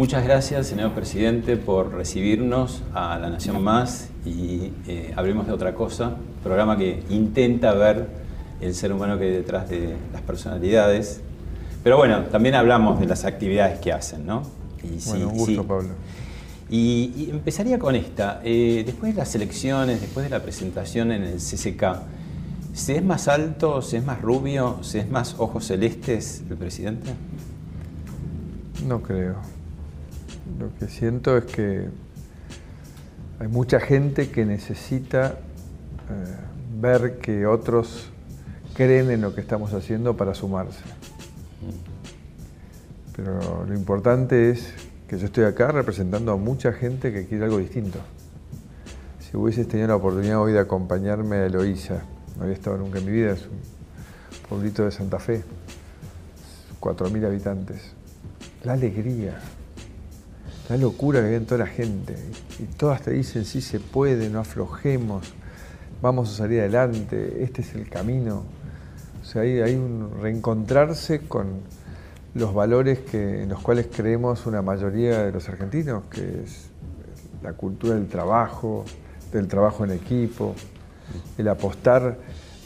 Muchas gracias, señor presidente, por recibirnos a La Nación Más y eh, Hablemos de otra cosa, programa que intenta ver el ser humano que hay detrás de las personalidades. Pero bueno, también hablamos de las actividades que hacen, ¿no? Y, bueno, un gusto, Pablo. Y, empezaría con esta. Eh, después de las elecciones, después de la presentación en el CCK, ¿se es más alto, se es más rubio, se es más ojos celestes el presidente? No creo. Lo que siento es que hay mucha gente que necesita eh, ver que otros creen en lo que estamos haciendo para sumarse. Pero lo importante es que yo estoy acá representando a mucha gente que quiere algo distinto. Si hubieses tenido la oportunidad hoy de acompañarme a Eloísa, no había estado nunca en mi vida, es un pueblito de Santa Fe, 4.000 habitantes. La alegría, la locura que hay en toda la gente. Y todas te dicen, sí se puede, no aflojemos, vamos a salir adelante, este es el camino. O sea, hay, hay un reencontrarse con los valores que, en los cuales creemos una mayoría de los argentinos, que es la cultura del trabajo, del trabajo en equipo, el apostar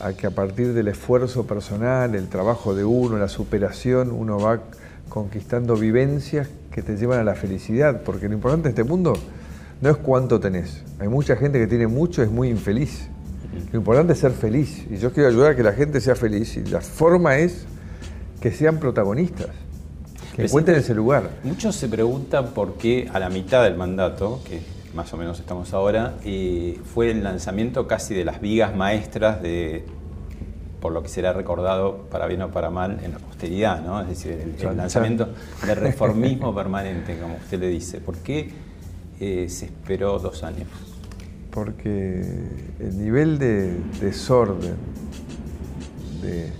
a que a partir del esfuerzo personal, el trabajo de uno, la superación, uno va conquistando vivencias que te llevan a la felicidad, porque lo importante de este mundo no es cuánto tenés. Hay mucha gente que tiene mucho y es muy infeliz. Lo importante es ser feliz. Y yo quiero ayudar a que la gente sea feliz. Y la forma es que sean protagonistas, que encuentren ese lugar. Muchos se preguntan por qué a la mitad del mandato, que más o menos estamos ahora, eh, fue el lanzamiento casi de las vigas maestras de por lo que será recordado para bien o para mal en la posteridad, ¿no? Es decir, el, lanzamiento del reformismo permanente, como usted le dice. ¿Por qué eh, se esperó dos años? Porque el nivel de desorden, de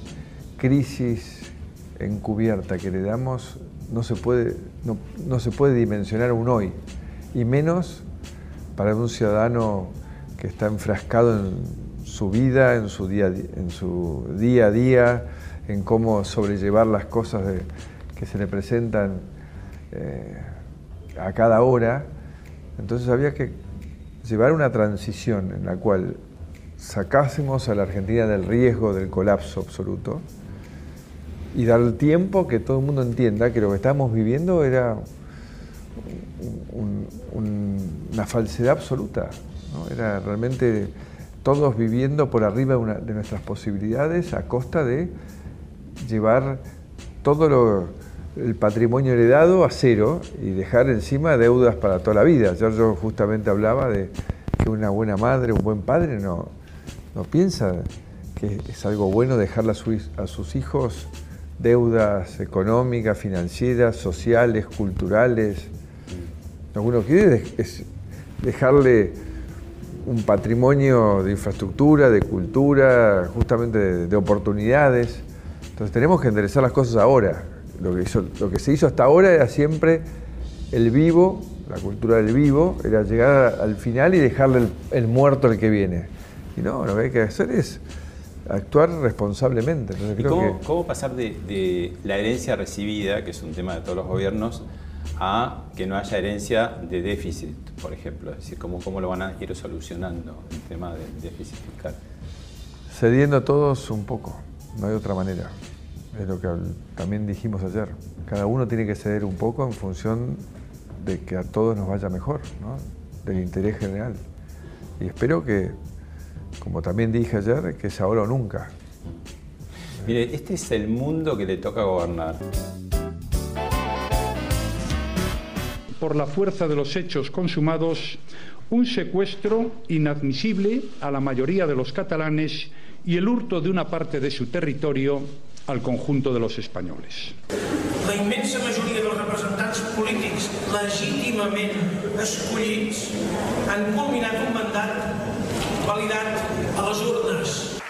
crisis encubierta que le damos no se puede, no, no se puede dimensionar un hoy, y menos para un ciudadano que está enfrascado en su vida, en su día, en su día a día, en cómo sobrellevar las cosas que se le presentan eh, a cada hora. Entonces había que llevar una transición en la cual sacásemos a la Argentina del riesgo del colapso absoluto y dar el tiempo que todo el mundo entienda que lo que estábamos viviendo era una falsedad absoluta. Era realmente todos viviendo por arriba de nuestras posibilidades a costa de llevar todo el patrimonio heredado a cero y dejar encima deudas para toda la vida. Yo, justamente hablaba de que una buena madre, un buen padre no, no piensa que es algo bueno dejarle a, sus hijos deudas económicas, financieras, sociales, culturales. Lo que uno quiere dejarle un patrimonio de infraestructura, de cultura, justamente de, oportunidades. Entonces tenemos que enderezar las cosas ahora. Lo que, lo que se hizo hasta ahora era siempre el vivo, la cultura del vivo, era llegar al final y dejarle el, muerto al que viene. Y no, lo que hay que hacer es actuar responsablemente. ¿Y cómo, pasar de, la herencia recibida, que es un tema de todos los gobiernos, a que no haya herencia de déficit, por ejemplo. Es decir, cómo, cómo lo van a ir solucionando el tema del déficit fiscal. Cediendo a todos un poco, no hay otra manera. Es lo que también dijimos ayer. Cada uno tiene que ceder un poco en función de que a todos nos vaya mejor, ¿no? del interés general. Y espero que, como también dije ayer, que es ahora o nunca. Mire, este es el mundo que le toca gobernar. Por la fuerza de los hechos consumados, un secuestro inadmisible a la mayoría de los catalanes y el hurto de una parte de su territorio al conjunto de los españoles. La inmensa majoria dels representants polítics legítimament escollits han culminat un mandat validat a les urnes.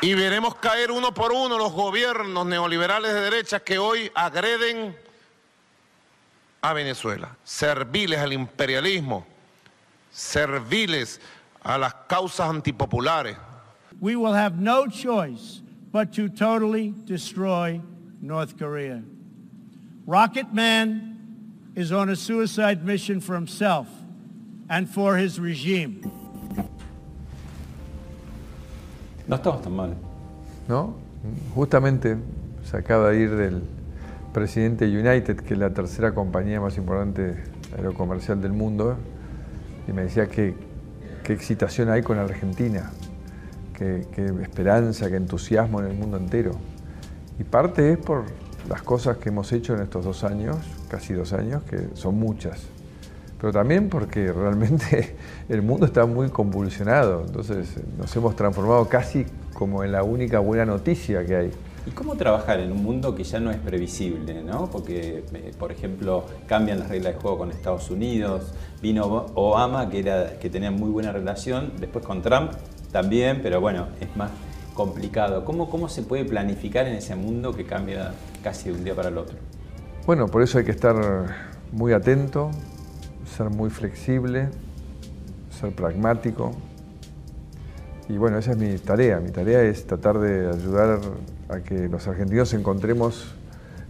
Y veremos caer uno por uno los gobiernos neoliberales de derecha que hoy agreden a Venezuela, serviles al imperialismo, serviles a las causas antipopulares. We will have no choice but to totally destroy North Korea. Rocket Man is on a suicide mission for himself and for his regime. No estamos tan mal. ¿No? Justamente se acaba de ir del presidente United, que es la tercera compañía más importante aerocomercial del mundo, y me decía que qué excitación hay con Argentina, qué, esperanza, qué entusiasmo en el mundo entero. Y parte es por las cosas que hemos hecho en estos dos años, casi dos años, que son muchas pero también porque realmente el mundo está muy convulsionado, entonces nos hemos transformado casi como en la única buena noticia que hay. ¿Y cómo trabajar en un mundo que ya no es previsible? ¿no? Porque, eh, por ejemplo, cambian las reglas de juego con Estados Unidos, vino Obama, que, era, que tenía muy buena relación, después con Trump también, pero bueno, es más complicado. ¿Cómo, ¿Cómo se puede planificar en ese mundo que cambia casi de un día para el otro? Bueno, por eso hay que estar muy atento, ser muy flexible, ser pragmático. Y bueno, esa es mi tarea. Mi tarea es tratar de ayudar a que los argentinos encontremos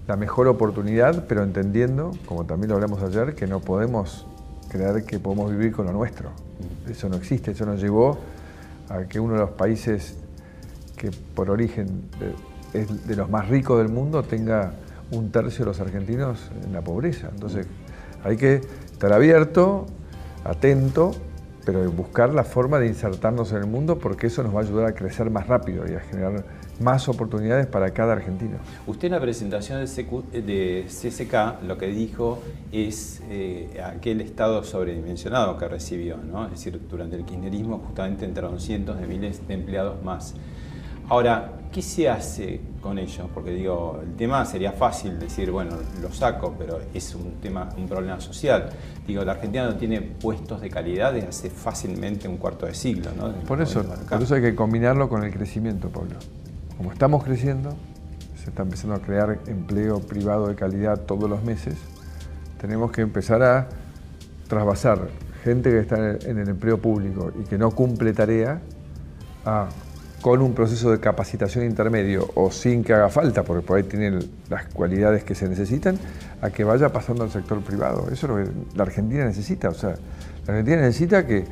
la mejor oportunidad, pero entendiendo, como también lo hablamos ayer, que no podemos creer que podemos vivir con lo nuestro. Eso no existe, eso nos llevó a que uno de los países que por origen es de los más ricos del mundo tenga un tercio de los argentinos en la pobreza. Entonces hay que estar abierto, atento, pero buscar la forma de insertarnos en el mundo porque eso nos va a ayudar a crecer más rápido y a generar más oportunidades para cada argentino. Usted en la presentación de CSK lo que dijo es eh, aquel estado sobredimensionado que recibió, ¿no? es decir, durante el kirchnerismo justamente entraron cientos de miles de empleados más. Ahora, ¿qué se hace con ellos? Porque digo, el tema sería fácil decir, bueno, lo saco, pero es un tema, un problema social. Digo, la Argentina no tiene puestos de calidad desde hace fácilmente un cuarto de siglo, ¿no? Por eso, por eso hay que combinarlo con el crecimiento, Pablo. Como estamos creciendo, se está empezando a crear empleo privado de calidad todos los meses, tenemos que empezar a trasvasar gente que está en el empleo público y que no cumple tarea a con un proceso de capacitación intermedio o sin que haga falta, porque por ahí tienen las cualidades que se necesitan, a que vaya pasando al sector privado. Eso es lo que la Argentina necesita. O sea, la Argentina necesita que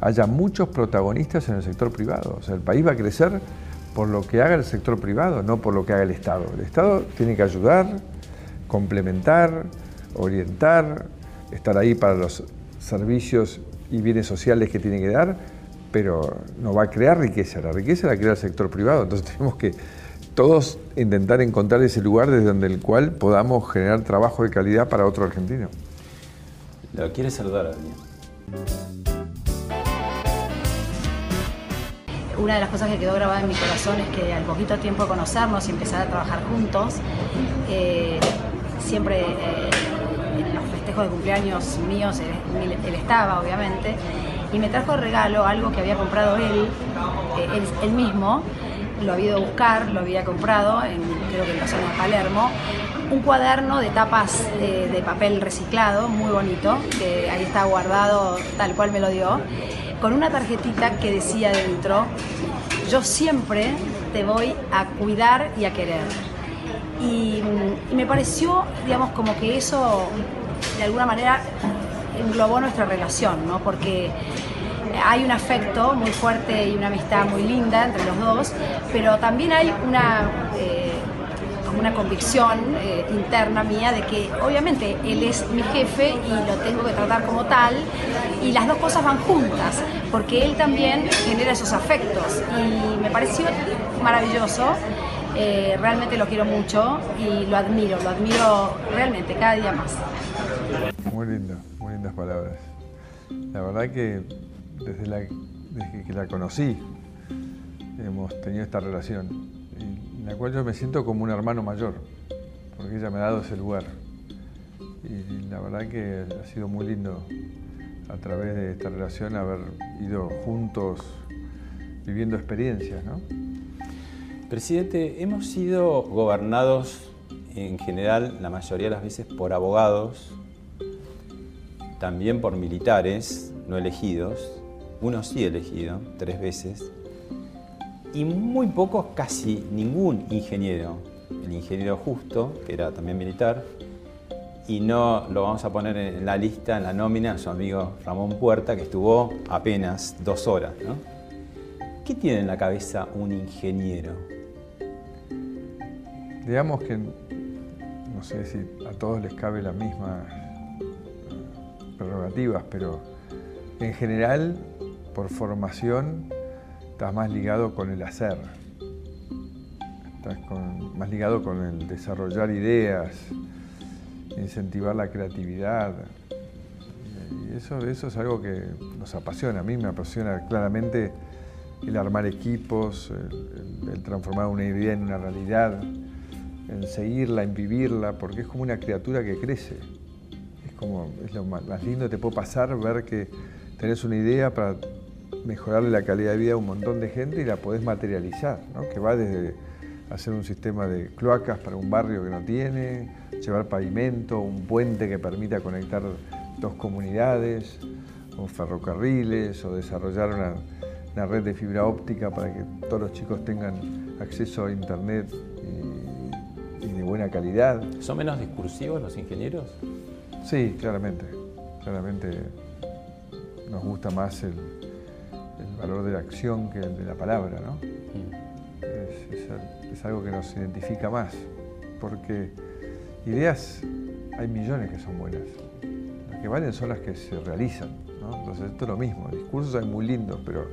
haya muchos protagonistas en el sector privado. O sea, el país va a crecer por lo que haga el sector privado, no por lo que haga el Estado. El Estado tiene que ayudar, complementar, orientar, estar ahí para los servicios y bienes sociales que tiene que dar, pero no va a crear riqueza, la riqueza la crea el sector privado, entonces tenemos que todos intentar encontrar ese lugar desde donde el cual podamos generar trabajo de calidad para otro argentino. Lo quiere saludar a Una de las cosas que quedó grabada en mi corazón es que al poquito tiempo de conocernos y empezar a trabajar juntos, eh, siempre eh, en los festejos de cumpleaños míos, él estaba obviamente, y me trajo de regalo algo que había comprado él, eh, él, mismo, lo había ido a buscar, lo había comprado, creo que en la zona de Palermo, un cuaderno de tapas eh, de papel reciclado, muy bonito, que ahí está guardado tal cual me lo dio, con una tarjetita que decía dentro, yo siempre te voy a cuidar y a querer. Y, me pareció, digamos, como que eso de alguna manera englobó nuestra relación, ¿no? Porque hay un afecto muy fuerte y una amistad muy linda entre los dos, pero también hay una, eh, una convicción eh, interna mía de que obviamente él es mi jefe y lo tengo que tratar como tal y las dos cosas van juntas, porque él también genera esos afectos y me pareció maravilloso. Eh, realmente lo quiero mucho y lo admiro, lo admiro realmente cada día más. Muy lindo palabras. La verdad que desde, la, que la conocí hemos tenido esta relación, en la cual yo me siento como un hermano mayor, porque ella me ha dado ese lugar. y la verdad que ha sido muy lindo a través de esta relación haber ido juntos viviendo experiencias. ¿no? Presidente, hemos sido gobernados en general la mayoría de las veces por abogados, también por militares no elegidos, uno sí elegido, tres veces, y muy pocos, casi ningún ingeniero. El ingeniero justo, que era también militar, y no lo vamos a poner en la lista, en la nómina, su amigo Ramón Puerta, que estuvo apenas dos horas. ¿no? ¿Qué tiene en la cabeza un ingeniero? Digamos que, no sé si a todos les cabe las mismas prerrogativas, pero en general, por formación, estás más ligado con el hacer, estás más ligado con el desarrollar ideas, incentivar la creatividad. Y eso, eso es algo que nos apasiona, a mí me apasiona claramente el armar equipos, el, transformar una idea en una realidad, en seguirla, en vivirla, porque es como una criatura que crece. Es como, es lo más, lindo que te puede pasar ver que tenés una idea para mejorarle la calidad de vida a un montón de gente y la podés materializar, ¿no? que va desde hacer un sistema de cloacas para un barrio que no tiene, llevar pavimento, un puente que permita conectar dos comunidades, o ferrocarriles, o desarrollar una, red de fibra óptica para que todos los chicos tengan acceso a internet y, de buena calidad. ¿Son menos discursivos los ingenieros? Sí, claramente. Claramente nos gusta más el, valor de la acción que el de la palabra, ¿no? Mm. Es, es algo que nos identifica más, porque Ideas hay millones que son buenas. Las que valen son las que se realizan. Entonces esto es lo mismo. Discursos hay muy lindos, pero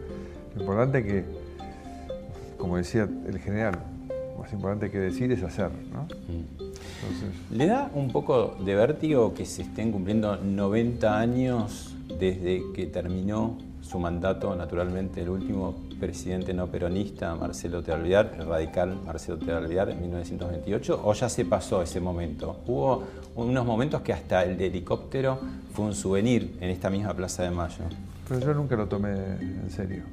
lo importante es que, como decía el general, lo más importante que decir es hacer. Mm. ¿Le da un poco de vértigo que se estén cumpliendo 90 años desde que terminó su mandato, naturalmente, el último presidente no peronista, Marcelo Tealviar, el radical Marcelo Tealviar, en 1928, o ya se pasó ese momento? Hubo unos momentos que hasta el de helicóptero fue un souvenir en esta misma Plaza de Mayo. Pero yo nunca lo tomé en serio.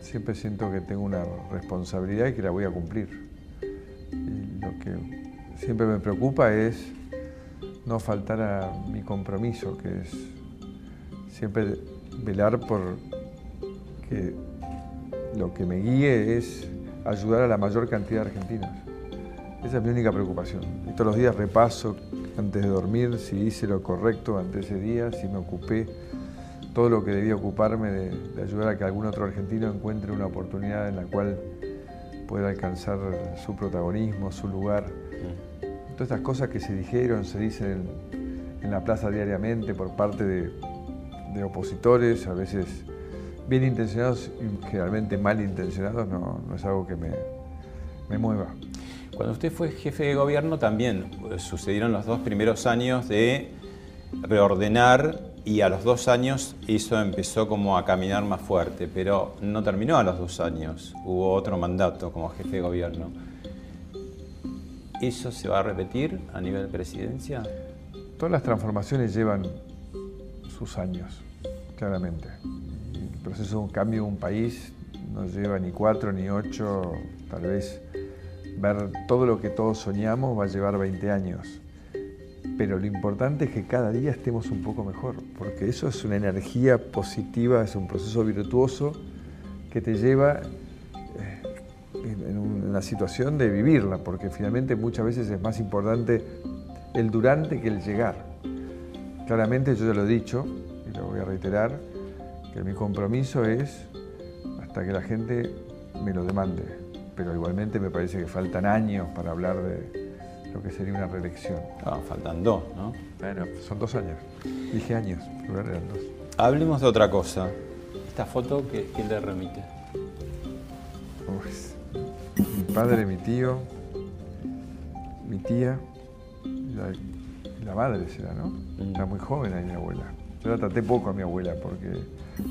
Siempre siento que tengo una responsabilidad y que la voy a cumplir. Lo que siempre me preocupa es no faltar a mi compromiso, que es siempre velar por que lo que me guíe es ayudar a la mayor cantidad de argentinos. Esa es mi única preocupación. Y todos los días repaso antes de dormir si hice lo correcto ante ese día, si me ocupé todo lo que debía ocuparme de, ayudar a que algún otro argentino encuentre una oportunidad en la cual pueda alcanzar su protagonismo, su lugar. Todas estas cosas que se dijeron, se dicen en, la plaza diariamente por parte de, de opositores, a veces bien intencionados y generalmente mal intencionados, no, es algo que me, me, mueva. Cuando usted fue jefe de gobierno también eh, sucedieron los dos primeros años de reordenar y a los dos años eso empezó como a caminar más fuerte, pero no terminó a los dos años, hubo otro mandato como jefe de gobierno. ¿Eso se va a repetir a nivel de presidencia? Todas las transformaciones llevan sus años, claramente proceso de un cambio de un país no lleva ni cuatro ni ocho, tal vez ver todo lo que todos soñamos va a llevar 20 años. Pero lo importante es que cada día estemos un poco mejor, porque eso es una energía positiva, es un proceso virtuoso que te lleva eh, en una situación de vivirla, porque finalmente muchas veces es más importante el durante que el llegar. Claramente yo ya lo he dicho, y lo voy a reiterar, que mi compromiso es hasta que la gente me lo demande, pero igualmente me parece que faltan años para hablar de lo que sería una reelección. Ah, faltan dos, ¿no? Bueno, son dos años. Dije años, pero eran dos. Hablemos de otra cosa. Esta foto, ¿qué, le remite? mi padre, mi tío, mi tía, la, la madre será, ¿no? Mm. Era muy joven ahí mi abuela. Yo la traté poco a mi abuela porque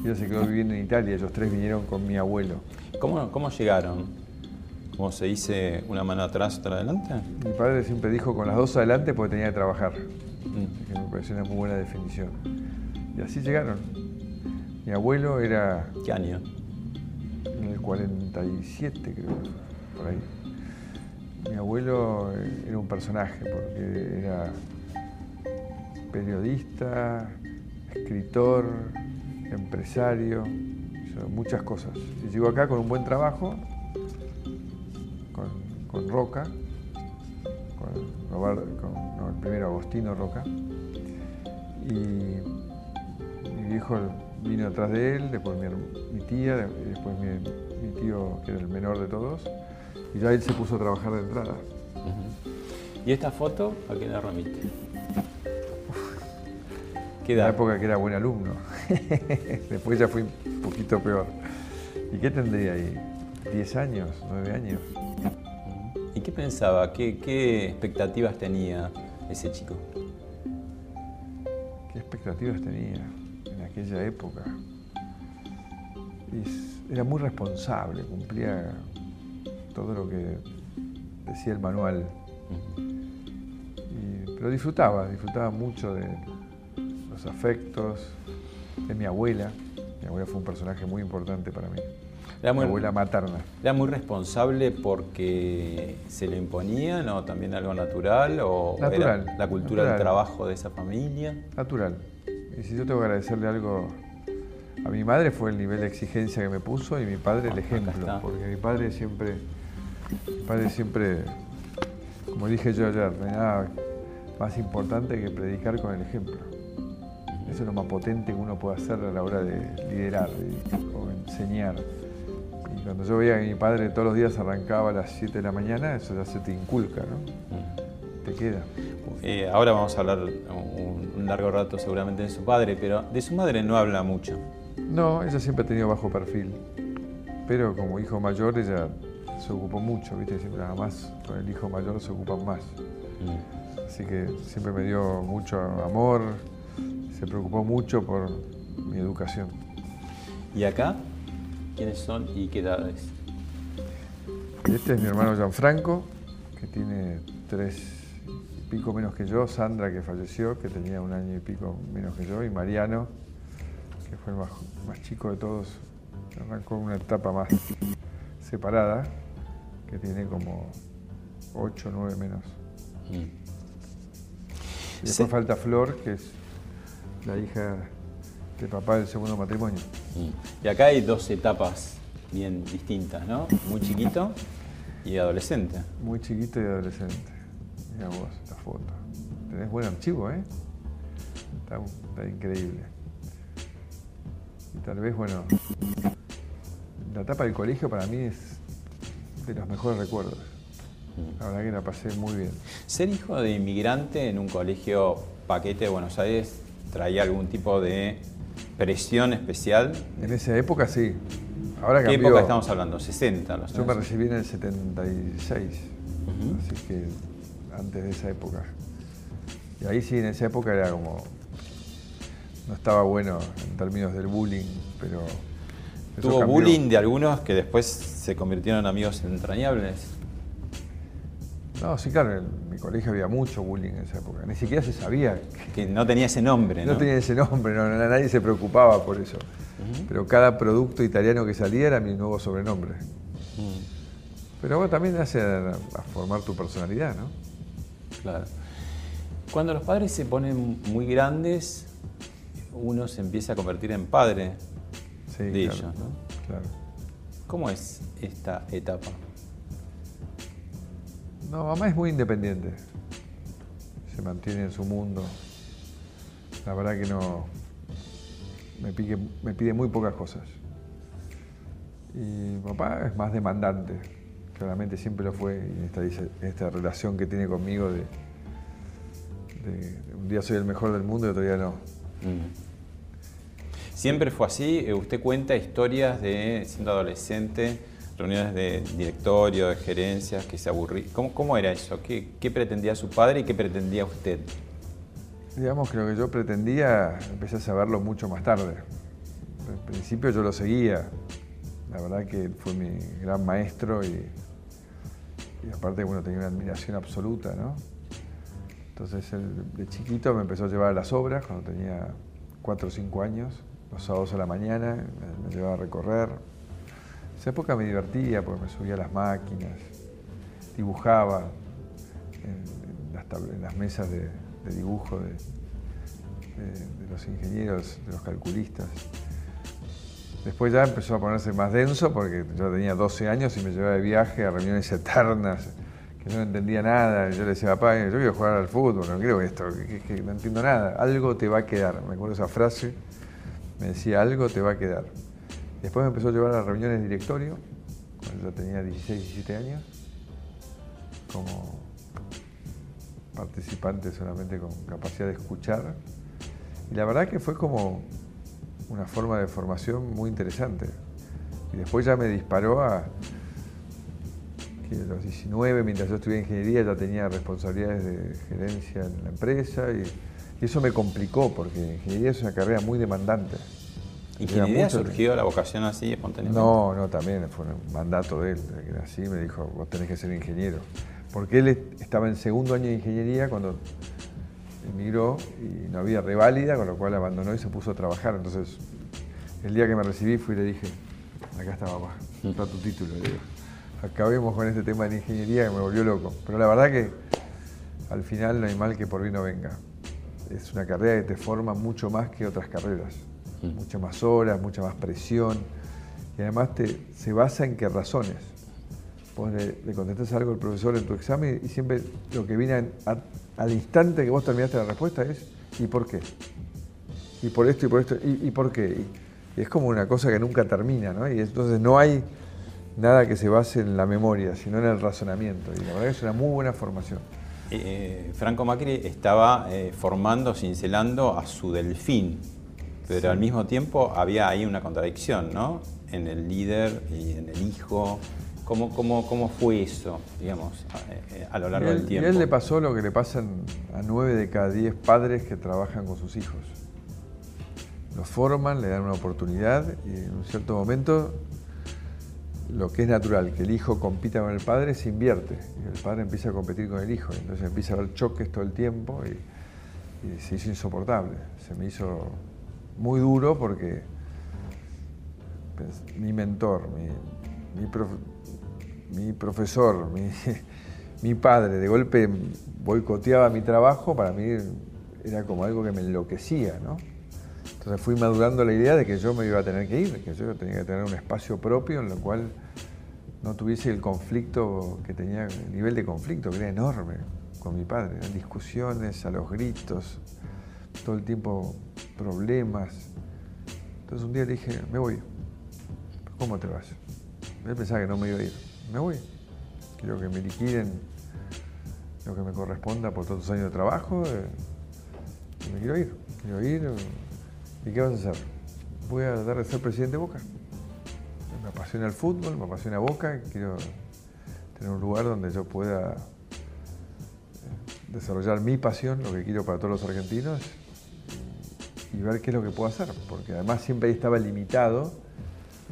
ella se quedó viviendo en Italia, ellos tres vinieron con mi abuelo. ¿Cómo, cómo llegaron? ¿Cómo se dice una mano atrás, otra adelante? Mi padre siempre dijo con las dos adelante porque tenía que trabajar. que me pareció una muy buena definición. Y así llegaron. Mi abuelo era ¿Qué año? en el 47, creo, por ahí. Mi abuelo era un personaje porque era periodista, escritor, empresario, muchas cosas. Y llegó acá con un buen trabajo, con, Roca, con, el primero Agostino Roca, y mi viejo vino atrás de él, después mi, mi tía, después mi, tío, que era el menor de todos, y ya él se puso a trabajar de entrada. ¿Y esta foto a qué la remite? ¿Qué En la edad? época que era buen alumno. Después ya fui un poquito peor. ¿Y qué tendría ahí? ¿10 años? ¿9 años? ¿Y qué pensaba? ¿Qué, qué expectativas tenía ese chico? ¿Qué expectativas tenía en aquella época? Y era muy responsable, cumplía todo lo que decía el manual. Y- pero disfrutaba, disfrutaba mucho de los afectos, de mi abuela. Mi abuela fue un personaje muy importante para mí. Era Mi muy, abuela materna. ¿Era muy responsable porque se le imponían o también algo natural? ¿O Natural, era la cultura del trabajo de esa familia? Natural. Y si yo tengo que agradecerle algo a mi madre fue el nivel de exigencia que me puso y mi padre el ejemplo. Porque mi padre siempre, mi padre siempre, como dije yo ayer, no hay nada más importante que predicar con el ejemplo. Eso es lo más potente que uno puede hacer a la hora de liderar y- o enseñar. Y cuando yo veía que mi padre todos los días arrancaba a las 7 de la mañana, eso ya se te inculca, ¿no? Te queda. Eh, ahora vamos a hablar un, un largo rato seguramente de su padre, pero de su madre no habla mucho. No, ella siempre ha tenido bajo perfil. Pero como hijo mayor ella se ocupó mucho, ¿viste? Siempre nada más con el hijo mayor se ocupan más. Así que siempre me dio mucho amor, se preocupó mucho por mi educación. ¿Y acá? ¿Quiénes son y qué edades? Este es mi hermano Gianfranco, que tiene tres y pico menos que yo, Sandra, que falleció, que tenía un año y pico menos que yo, y Mariano, que fue el más, más chico de todos, arrancó una etapa más separada, que tiene como ocho o nueve menos. Y después Sí. falta Flor, que es la hija de papá del segundo matrimonio. Y acá hay dos etapas bien distintas, ¿no? Muy chiquito y adolescente. Muy chiquito y adolescente. Mira vos esta foto. Tenés buen archivo, ¿eh? Está, está increíble. Y tal vez, bueno, la etapa del colegio para mí es de los mejores recuerdos. La verdad que la pasé muy bien. Ser hijo de inmigrante en un colegio paquete de Buenos Aires traía algún tipo de presión especial. En esa época sí. Ahora ¿Qué cambió. época estamos hablando? ¿60? Los Yo me recibí en el 76, Ujú. así que antes de esa época. Y ahí sí, en esa época era como. No estaba bueno en términos del bullying, pero. Tuvo cambió. bullying de algunos que después se convirtieron en amigos entrañables. No, sí, claro, en mi colegio había mucho bullying en esa época. Ni siquiera se sabía. que- Que no tenía ese nombre, ¿no? No tenía ese nombre, no, nadie se preocupaba por eso. Pero cada producto italiano que salía era mi nuevo sobrenombre. Pero bueno, también hace a, a formar tu personalidad, ¿no? Claro. Cuando los padres se ponen muy grandes, uno se empieza a convertir en padre Sí, de claro, ellos, ¿no? Claro. ¿Cómo es esta etapa? No, mamá es muy independiente. Se mantiene en su mundo. La verdad que no. Me, pique- me pide muy pocas cosas. Y papá es más demandante. Claramente siempre lo fue. Y esta, dice- esta relación que tiene conmigo de, de un día soy el mejor del mundo y otro día no. Siempre fue así. Eh, Usted cuenta historias de siendo adolescente, reuniones de directorio, de gerencias, que se aburría. ¿Cómo, era eso? ¿Qué, pretendía su padre y qué pretendía usted? Digamos que lo que yo pretendía, empecé a saberlo mucho más tarde. Al principio yo lo seguía. La verdad que fue mi gran maestro y, aparte, bueno, tenía una admiración absoluta, ¿no? Entonces de chiquito me empezó a llevar a las obras cuando tenía 4 o 5 años, los sábados a la mañana, me, llevaba a recorrer. Esa época me divertía porque me subía a las máquinas, dibujaba en, las, mesas de, dibujo de, los ingenieros, de los calculistas. Después ya empezó a ponerse más denso porque yo tenía 12 años y me llevaba de viaje a reuniones eternas yo no entendía nada. Yo le decía, papá, yo quiero jugar al fútbol, no creo esto, que, no entiendo nada. Algo te va a quedar. Me acuerdo esa frase, me decía, algo te va a quedar. Después me empezó a llevar a reuniones de directorio, cuando yo tenía 16, 17 años, como participante solamente con capacidad de escuchar. Y la verdad que fue como una forma de formación muy interesante. Y después ya me disparó a, que a los 19, mientras yo estudié ingeniería, ya tenía responsabilidades de gerencia en la empresa y, eso me complicó porque ingeniería es una carrera muy demandante. ¿Ingeniería surgió la vocación así espontáneamente? No, no, también fue un mandato de él, que así me dijo, vos tenés que ser ingeniero. Porque él estaba en segundo año de ingeniería cuando emigró y no había reválida, con lo cual abandonó y se puso a trabajar. Entonces, el día que me recibí fui y le dije, acá está papá, está tu título. Le digo acabemos con este tema de ingeniería que me volvió loco. Pero la verdad que al final no hay mal que por bien no venga. Es una carrera que te forma mucho más que otras carreras. Mm. Muchas más horas, mucha más presión. Y además te, se basa en qué razones. Vos le, contestas algo al profesor en tu examen y siempre lo que viene al instante que vos terminaste la respuesta es ¿y por qué? Y por esto y por esto, ¿y, por qué? Y, es como una cosa que nunca termina, ¿no? Y entonces no hay nada que se base en la memoria, sino en el razonamiento. Y la verdad es una muy buena formación. Eh, Franco Macri estaba eh, formando, cincelando a su delfín, pero al mismo tiempo había ahí una contradicción, ¿no? En el líder y en el hijo. ¿Cómo, cómo, cómo fue eso, digamos, a, eh, lo largo del tiempo? A él le pasó lo que le pasan a nueve de cada diez padres que trabajan con sus hijos. Los forman, le dan una oportunidad y en un cierto momento lo que es natural, que el hijo compita con el padre, se invierte. Y el padre empieza a competir con el hijo. Entonces empieza a haber choques todo el tiempo y, se hizo insoportable. Se me hizo muy duro porque pues, mi mentor, mi, profesor, mi, padre, de golpe boicoteaba mi trabajo, para mí era como algo que me enloquecía, ¿no? Entonces fui madurando la idea de que yo me iba a tener que ir, que yo tenía que tener un espacio propio en lo cual no tuviese el conflicto que tenía, el nivel de conflicto que era enorme con mi padre. Eran discusiones a los gritos, todo el tiempo problemas. Entonces un día le dije, me voy. ¿Cómo te vas? Él pensaba que no me iba a ir. Me voy. Quiero que me liquiden lo que me corresponda por todos los años de trabajo. Eh, me quiero ir. Quiero ir ¿Y qué vas a hacer? Voy a tratar de ser presidente de Boca. Me apasiona el fútbol, me apasiona Boca, quiero tener un lugar donde yo pueda eh, desarrollar mi pasión, lo que quiero para todos los argentinos, y ver qué es lo que puedo hacer, porque además siempre estaba limitado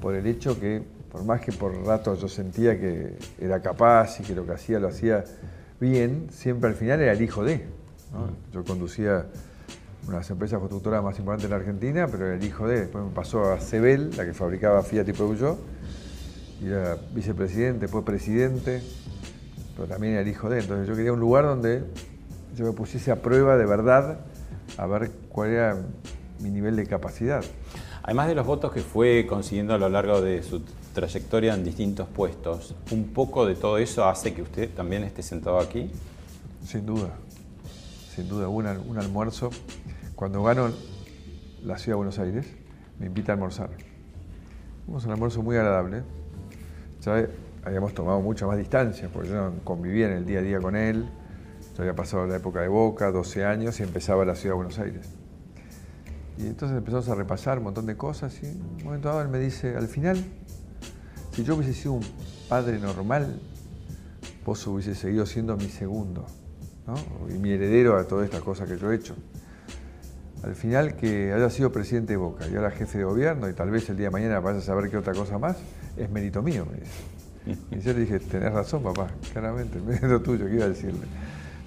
por el hecho que, por más que por rato yo sentía que era capaz y que lo que hacía lo hacía bien, siempre al final era el hijo de. Yo conducía una de las empresas constructoras más importantes de la Argentina, pero era el hijo de, después me pasó a Cebel, la que fabricaba Fiat y Peugeot, y era vicepresidente, después presidente, pero también era el hijo de. Entonces yo quería un lugar donde yo me pusiese a prueba de verdad a ver cuál era mi nivel de capacidad. Además de los votos que fue consiguiendo a lo largo de su trayectoria en distintos puestos, ¿un poco de todo eso hace que usted también esté sentado aquí? Sin duda, sin duda. un, un almuerzo cuando gano la ciudad de Buenos Aires, me invita a almorzar. Fuimos un almuerzo muy agradable. Ya habíamos tomado mucha más distancia, porque yo no convivía en el día a día con él. Había pasado la época de Boca, 12 años, y empezaba la ciudad de Buenos Aires. Y entonces empezamos a repasar un montón de cosas y en un momento dado él me dice, al final, si yo hubiese sido un padre normal, vos hubiese seguido siendo mi segundo, y mi heredero a todas estas cosas que yo he hecho al final que haya sido presidente de Boca y ahora jefe de gobierno y tal vez el día de mañana vaya a saber qué otra cosa más, es mérito mío, me dice. Y yo le dije, tenés razón, papá, claramente, es mérito tuyo, ¿qué iba a decirle?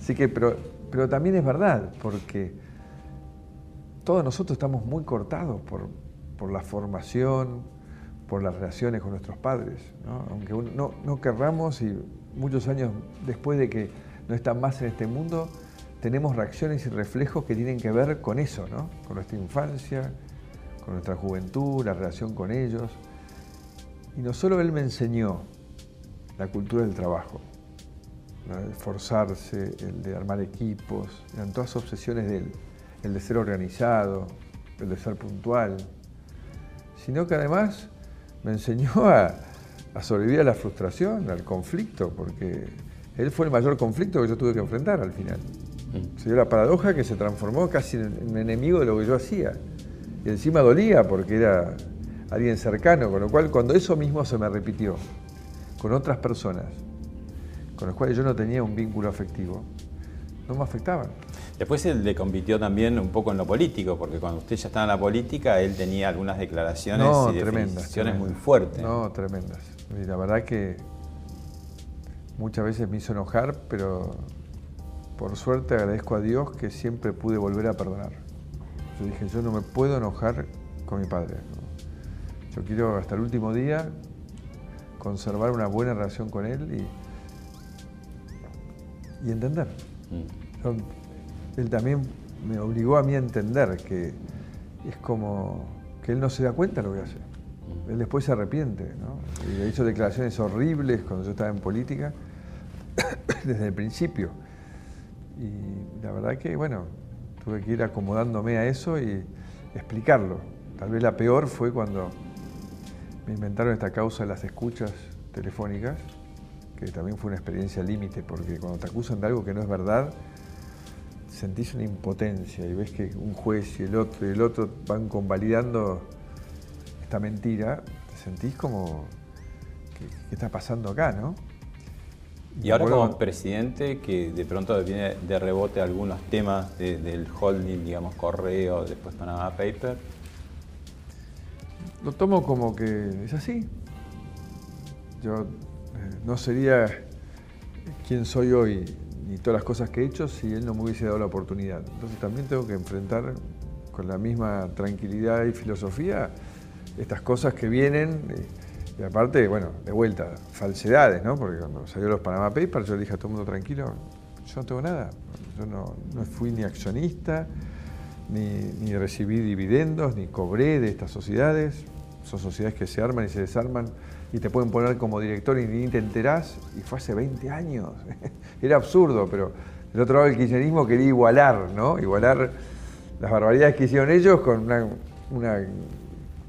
Así que, pero pero también es verdad, porque todos nosotros estamos muy cortados por, por la formación, por las relaciones con nuestros padres. ¿no? Aunque no, no querramos y muchos años después de que no están más en este mundo, tenemos reacciones y reflejos que tienen que ver con eso, ¿no? con nuestra infancia, con nuestra juventud, la relación con ellos. Y no solo él me enseñó la cultura del trabajo, el de esforzarse, el de armar equipos, eran todas obsesiones de él, el de ser organizado, el de ser puntual, sino que además me enseñó a, a sobrevivir a la frustración, al conflicto, porque él fue el mayor conflicto que yo tuve que enfrentar al final. Mm. Se dio la paradoja que se transformó casi en un enemigo de lo que yo hacía. Y encima dolía porque era alguien cercano, con lo cual cuando eso mismo se me repitió con otras personas con las cuales yo no tenía un vínculo afectivo, no me afectaban. Después él le compitió también un poco en lo político, porque cuando usted ya estaba en la política, él tenía algunas declaraciones y tremendas, muy fuertes. No, tremendas. Y la verdad que muchas veces me hizo enojar, pero por suerte agradezco a Dios que siempre pude volver a perdonar. Yo dije, yo no me puedo enojar con mi padre. Yo quiero hasta el último día conservar una buena relación con él y, entender. Mm. él también me obligó a mí a entender que es como que él no se da cuenta de lo que hace. Mm. Él después se arrepiente, ¿no? Y hizo declaraciones horribles cuando yo estaba en política, desde el principio. Y la verdad que, bueno, tuve que ir acomodándome a eso y explicarlo. Tal vez la peor fue cuando me inventaron esta causa de las escuchas telefónicas, que también fue una experiencia límite, porque cuando te acusan de algo que no es verdad, sentís una impotencia y ves que un juez y el otro y el otro van convalidando esta mentira, te sentís como, ¿qué, está pasando acá, no? Y ahora como presidente, que de pronto viene de rebote algunos temas del holding, digamos, Correo, después Panama Paper. Lo tomo como que es así. Yo no sería quien soy hoy ni todas las cosas que he hecho si él no me hubiese dado la oportunidad. Entonces también tengo que enfrentar con la misma tranquilidad y filosofía estas cosas que vienen. Eh, y aparte, bueno, de vuelta, falsedades, ¿no? Porque cuando salió los Panama Papers yo le dije a todo el mundo tranquilo, yo no tengo nada. Yo no, fui ni accionista, ni, recibí dividendos, ni cobré de estas sociedades. Son sociedades que se arman y se desarman y te pueden poner como director y ni te enterás. Y fue hace 20 años. Era absurdo, pero del otro lado el kirchnerismo quería igualar, ¿no? Igualar las barbaridades que hicieron ellos con una, una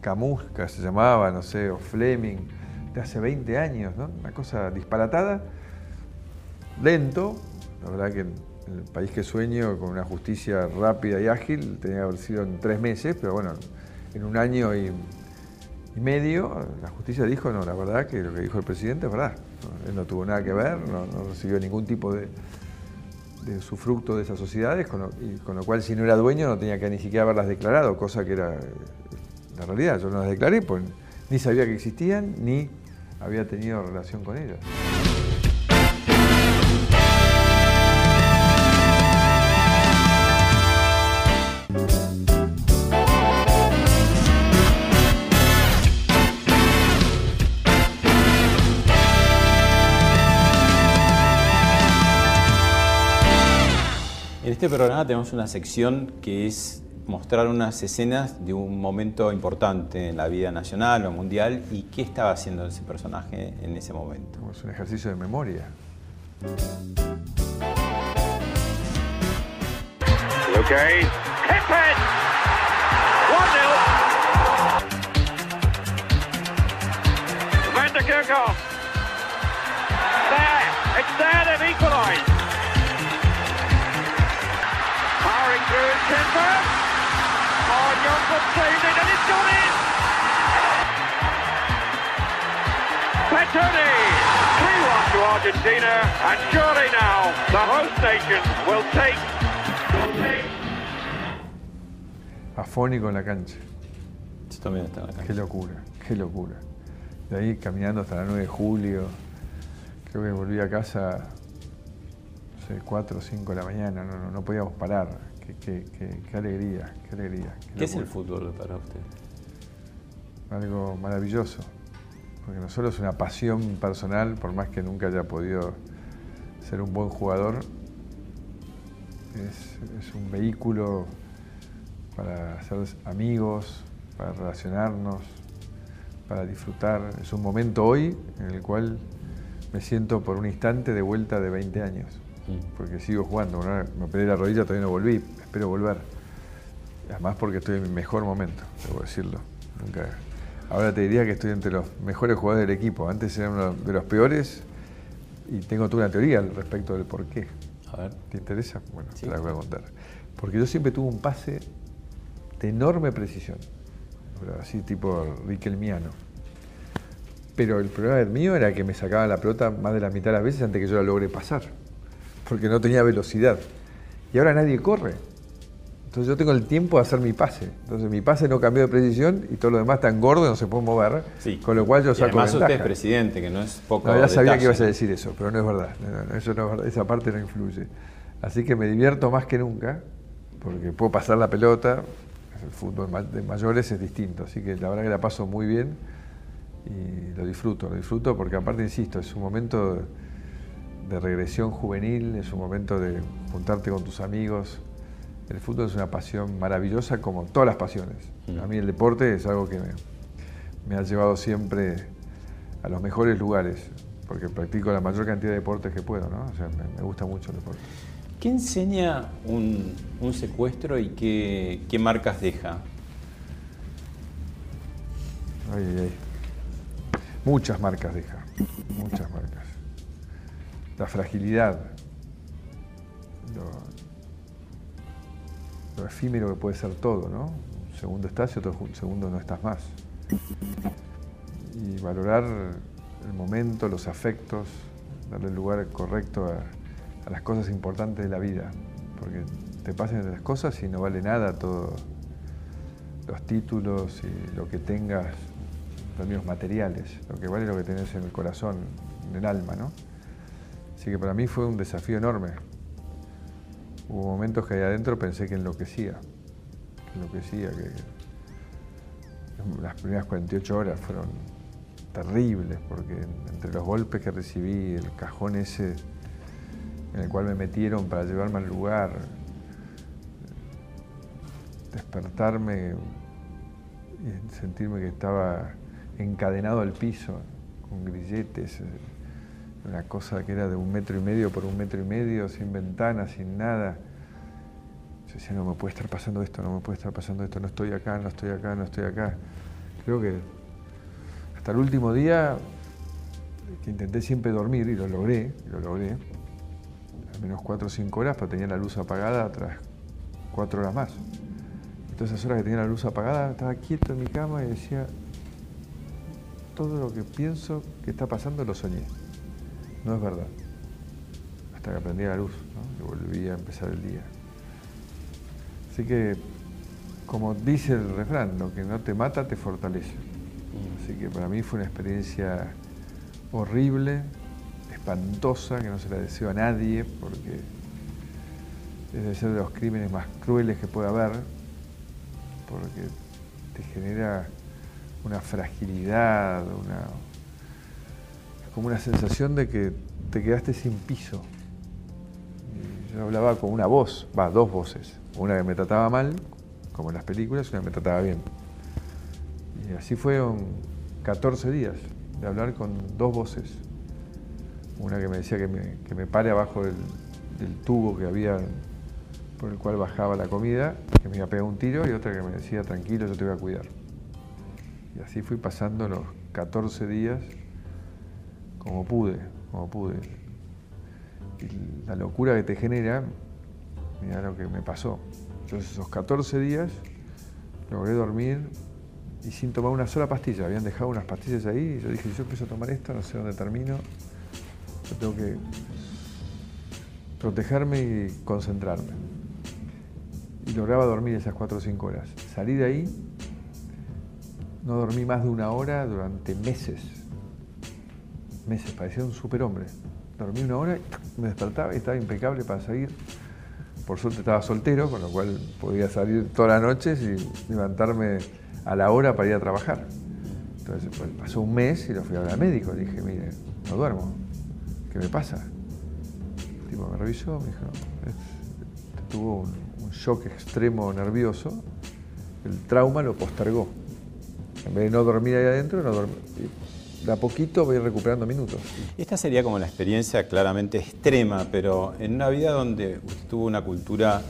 Camusca se llamaba, no sé, o Fleming, de hace 20 años, ¿no? Una cosa disparatada, lento, la verdad que en el país que sueño, con una justicia rápida y ágil, tenía que haber sido en tres meses, pero bueno, en un año y, medio, la justicia dijo, no, la verdad que lo que dijo el presidente es verdad, él no tuvo nada que ver, no, recibió ningún tipo de, de de esas sociedades, con lo, y con lo cual si no era dueño no tenía que ni siquiera haberlas declarado, cosa que era la realidad, yo no las declaré, pues ni sabía que existían, ni había tenido relación con ellas. Este programa tenemos una sección que es mostrar unas escenas de un momento importante en la vida nacional o mundial y qué estaba haciendo ese personaje en ese momento. Es un ejercicio de memoria. Okay. Pippen! 1-0. Van der Kerkhoff. There. It's there. They've equalised. Powering through Timber. Argentina, and surely now the host nation will take. Afónico en la cancha. Yo también en la cancha. Qué locura, qué locura. De ahí caminando hasta la 9 de julio. Creo que volví a casa, no sé, 4 o 5 de la mañana, no, no, no podíamos parar. Qué, qué- qué- qué alegría, qué alegría. ¿Qué es el fútbol para usted? algo maravilloso, porque no solo es una pasión personal, por más que nunca haya podido ser un buen jugador, es, es un vehículo para hacer amigos, para relacionarnos, para disfrutar. Es un momento hoy en el cual me siento por un instante de vuelta de 20 años, Mm. porque sigo jugando. Ahora me operé la rodilla, todavía no volví, espero volver. Además porque estoy en mi mejor momento, debo decirlo. Nunca... Ahora te diría que estoy entre los mejores jugadores del equipo. Antes era uno de los peores y tengo toda una teoría al respecto del por qué. A ver. ¿Te interesa? Bueno, Sí. te la voy a contar. Porque yo siempre tuve un pase de enorme precisión, así tipo Riquelmiano. Pero el problema del mío era que me sacaba la pelota más de la mitad de las veces antes que yo la logre pasar, porque no tenía velocidad. Y ahora nadie corre. Entonces yo tengo el tiempo de hacer mi pase. Entonces mi pase no cambió de precisión y todo lo demás está engordo y no se puede mover. Sí. Con lo cual yo Y saco además usted es presidente, que no es poco No, ya sabía que ibas a decir eso, pero no es verdad. No, no, no, eso no es verdad. Esa parte no influye. Así que me divierto más que nunca, porque puedo pasar la pelota. El fútbol de mayores es distinto, así que la verdad que la paso muy bien y lo disfruto, lo disfruto porque aparte, insisto, es un momento de regresión juvenil, es un momento de juntarte con tus amigos. El fútbol es una pasión maravillosa como todas las pasiones. A mí el deporte es algo que me, me ha llevado siempre a los mejores lugares, porque practico la mayor cantidad de deportes que puedo, ¿no? O sea, me, me gusta mucho el deporte. ¿Qué enseña un, un secuestro y qué, qué marcas deja? Ay, ay, ay. Muchas marcas deja, muchas marcas. La fragilidad, lo, lo efímero que puede ser todo, ¿no? Un segundo estás y otro segundo no estás más. Y valorar el momento, los afectos, darle el lugar correcto a, a las cosas importantes de la vida, porque te pasan las cosas y no vale nada todo los títulos y lo que tengas en términos materiales, lo que vale es lo que tenés en el corazón, en el alma, ¿no? Así que para mí fue un desafío enorme. Hubo momentos que ahí adentro pensé que enloquecía, que enloquecía, que las primeras 48 horas fueron terribles, porque entre los golpes que recibí, el cajón ese en el cual me metieron para llevarme al lugar, despertarme y sentirme que estaba encadenado al piso con grilletes, eh, una cosa que era de un metro y medio por un metro y medio, sin ventanas, sin nada. Yo decía, no me puede estar pasando esto, no me puede estar pasando esto, no estoy acá, no estoy acá, no estoy acá. Creo que hasta el último día que intenté siempre dormir y lo logré, lo logré, al menos cuatro o cinco horas, pero tenía la luz apagada tras cuatro horas más. Entonces esas horas que tenía la luz apagada, estaba quieto en mi cama y decía, todo lo que pienso que está pasando lo soñé. No es verdad. Hasta que aprendí la luz, ¿no? y volví a empezar el día. Así que, como dice el refrán, lo que no te mata te fortalece. Así que para mí fue una experiencia horrible, espantosa, que no se la deseo a nadie, porque debe ser de los crímenes más crueles que puede haber, porque te genera una fragilidad, una, como una sensación de que te quedaste sin piso. Yo hablaba con una voz, va, dos voces, una que me trataba mal, como en las películas, y una que me trataba bien. Y así fueron 14 días de hablar con dos voces. Una que me decía que me, que me pare abajo del, del tubo que había por el cual bajaba la comida, que me iba a pegar un tiro, y otra que me decía, tranquilo, yo te voy a cuidar. Y así fui pasando los 14 días como pude, como pude. Y la locura que te genera, mira lo que me pasó. Entonces esos 14 días logré dormir y sin tomar una sola pastilla. Habían dejado unas pastillas ahí y yo dije, yo empiezo a tomar esto, no sé dónde termino. Yo tengo que protegerme y concentrarme. Y lograba dormir esas 4 o 5 horas. Salí de ahí, no dormí más de una hora durante meses. Meses, parecía un superhombre. Dormí una hora y me despertaba y estaba impecable para salir. Por suerte estaba soltero, con lo cual podía salir todas las noches y levantarme a la hora para ir a trabajar. Entonces pues, pasó un mes y lo fui a ver al médico. Le dije, mire, no duermo. ¿Qué me pasa? El tipo me revisó, me dijo, "Es- tuvo un, un shock extremo nervioso. El trauma lo postergó. En vez de no dormir ahí adentro, no dormí. De a poquito voy recuperando minutos. Esta sería como la experiencia claramente extrema, pero en una vida donde usted tuvo una cultura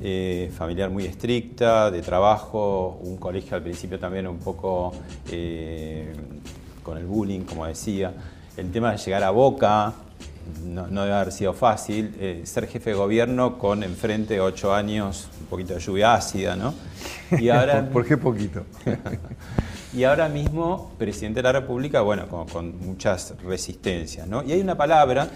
eh, familiar muy estricta, de trabajo, un colegio al principio también un poco eh, con el bullying, como decía, el tema de llegar a Boca, no, no debe haber sido fácil, eh, ser jefe de gobierno con enfrente ocho años, un poquito de lluvia ácida, ¿no? Y ahora... ¿Por, por qué poquito? Y ahora mismo, presidente de la República, bueno, con, muchas resistencias, ¿no? Y hay una palabra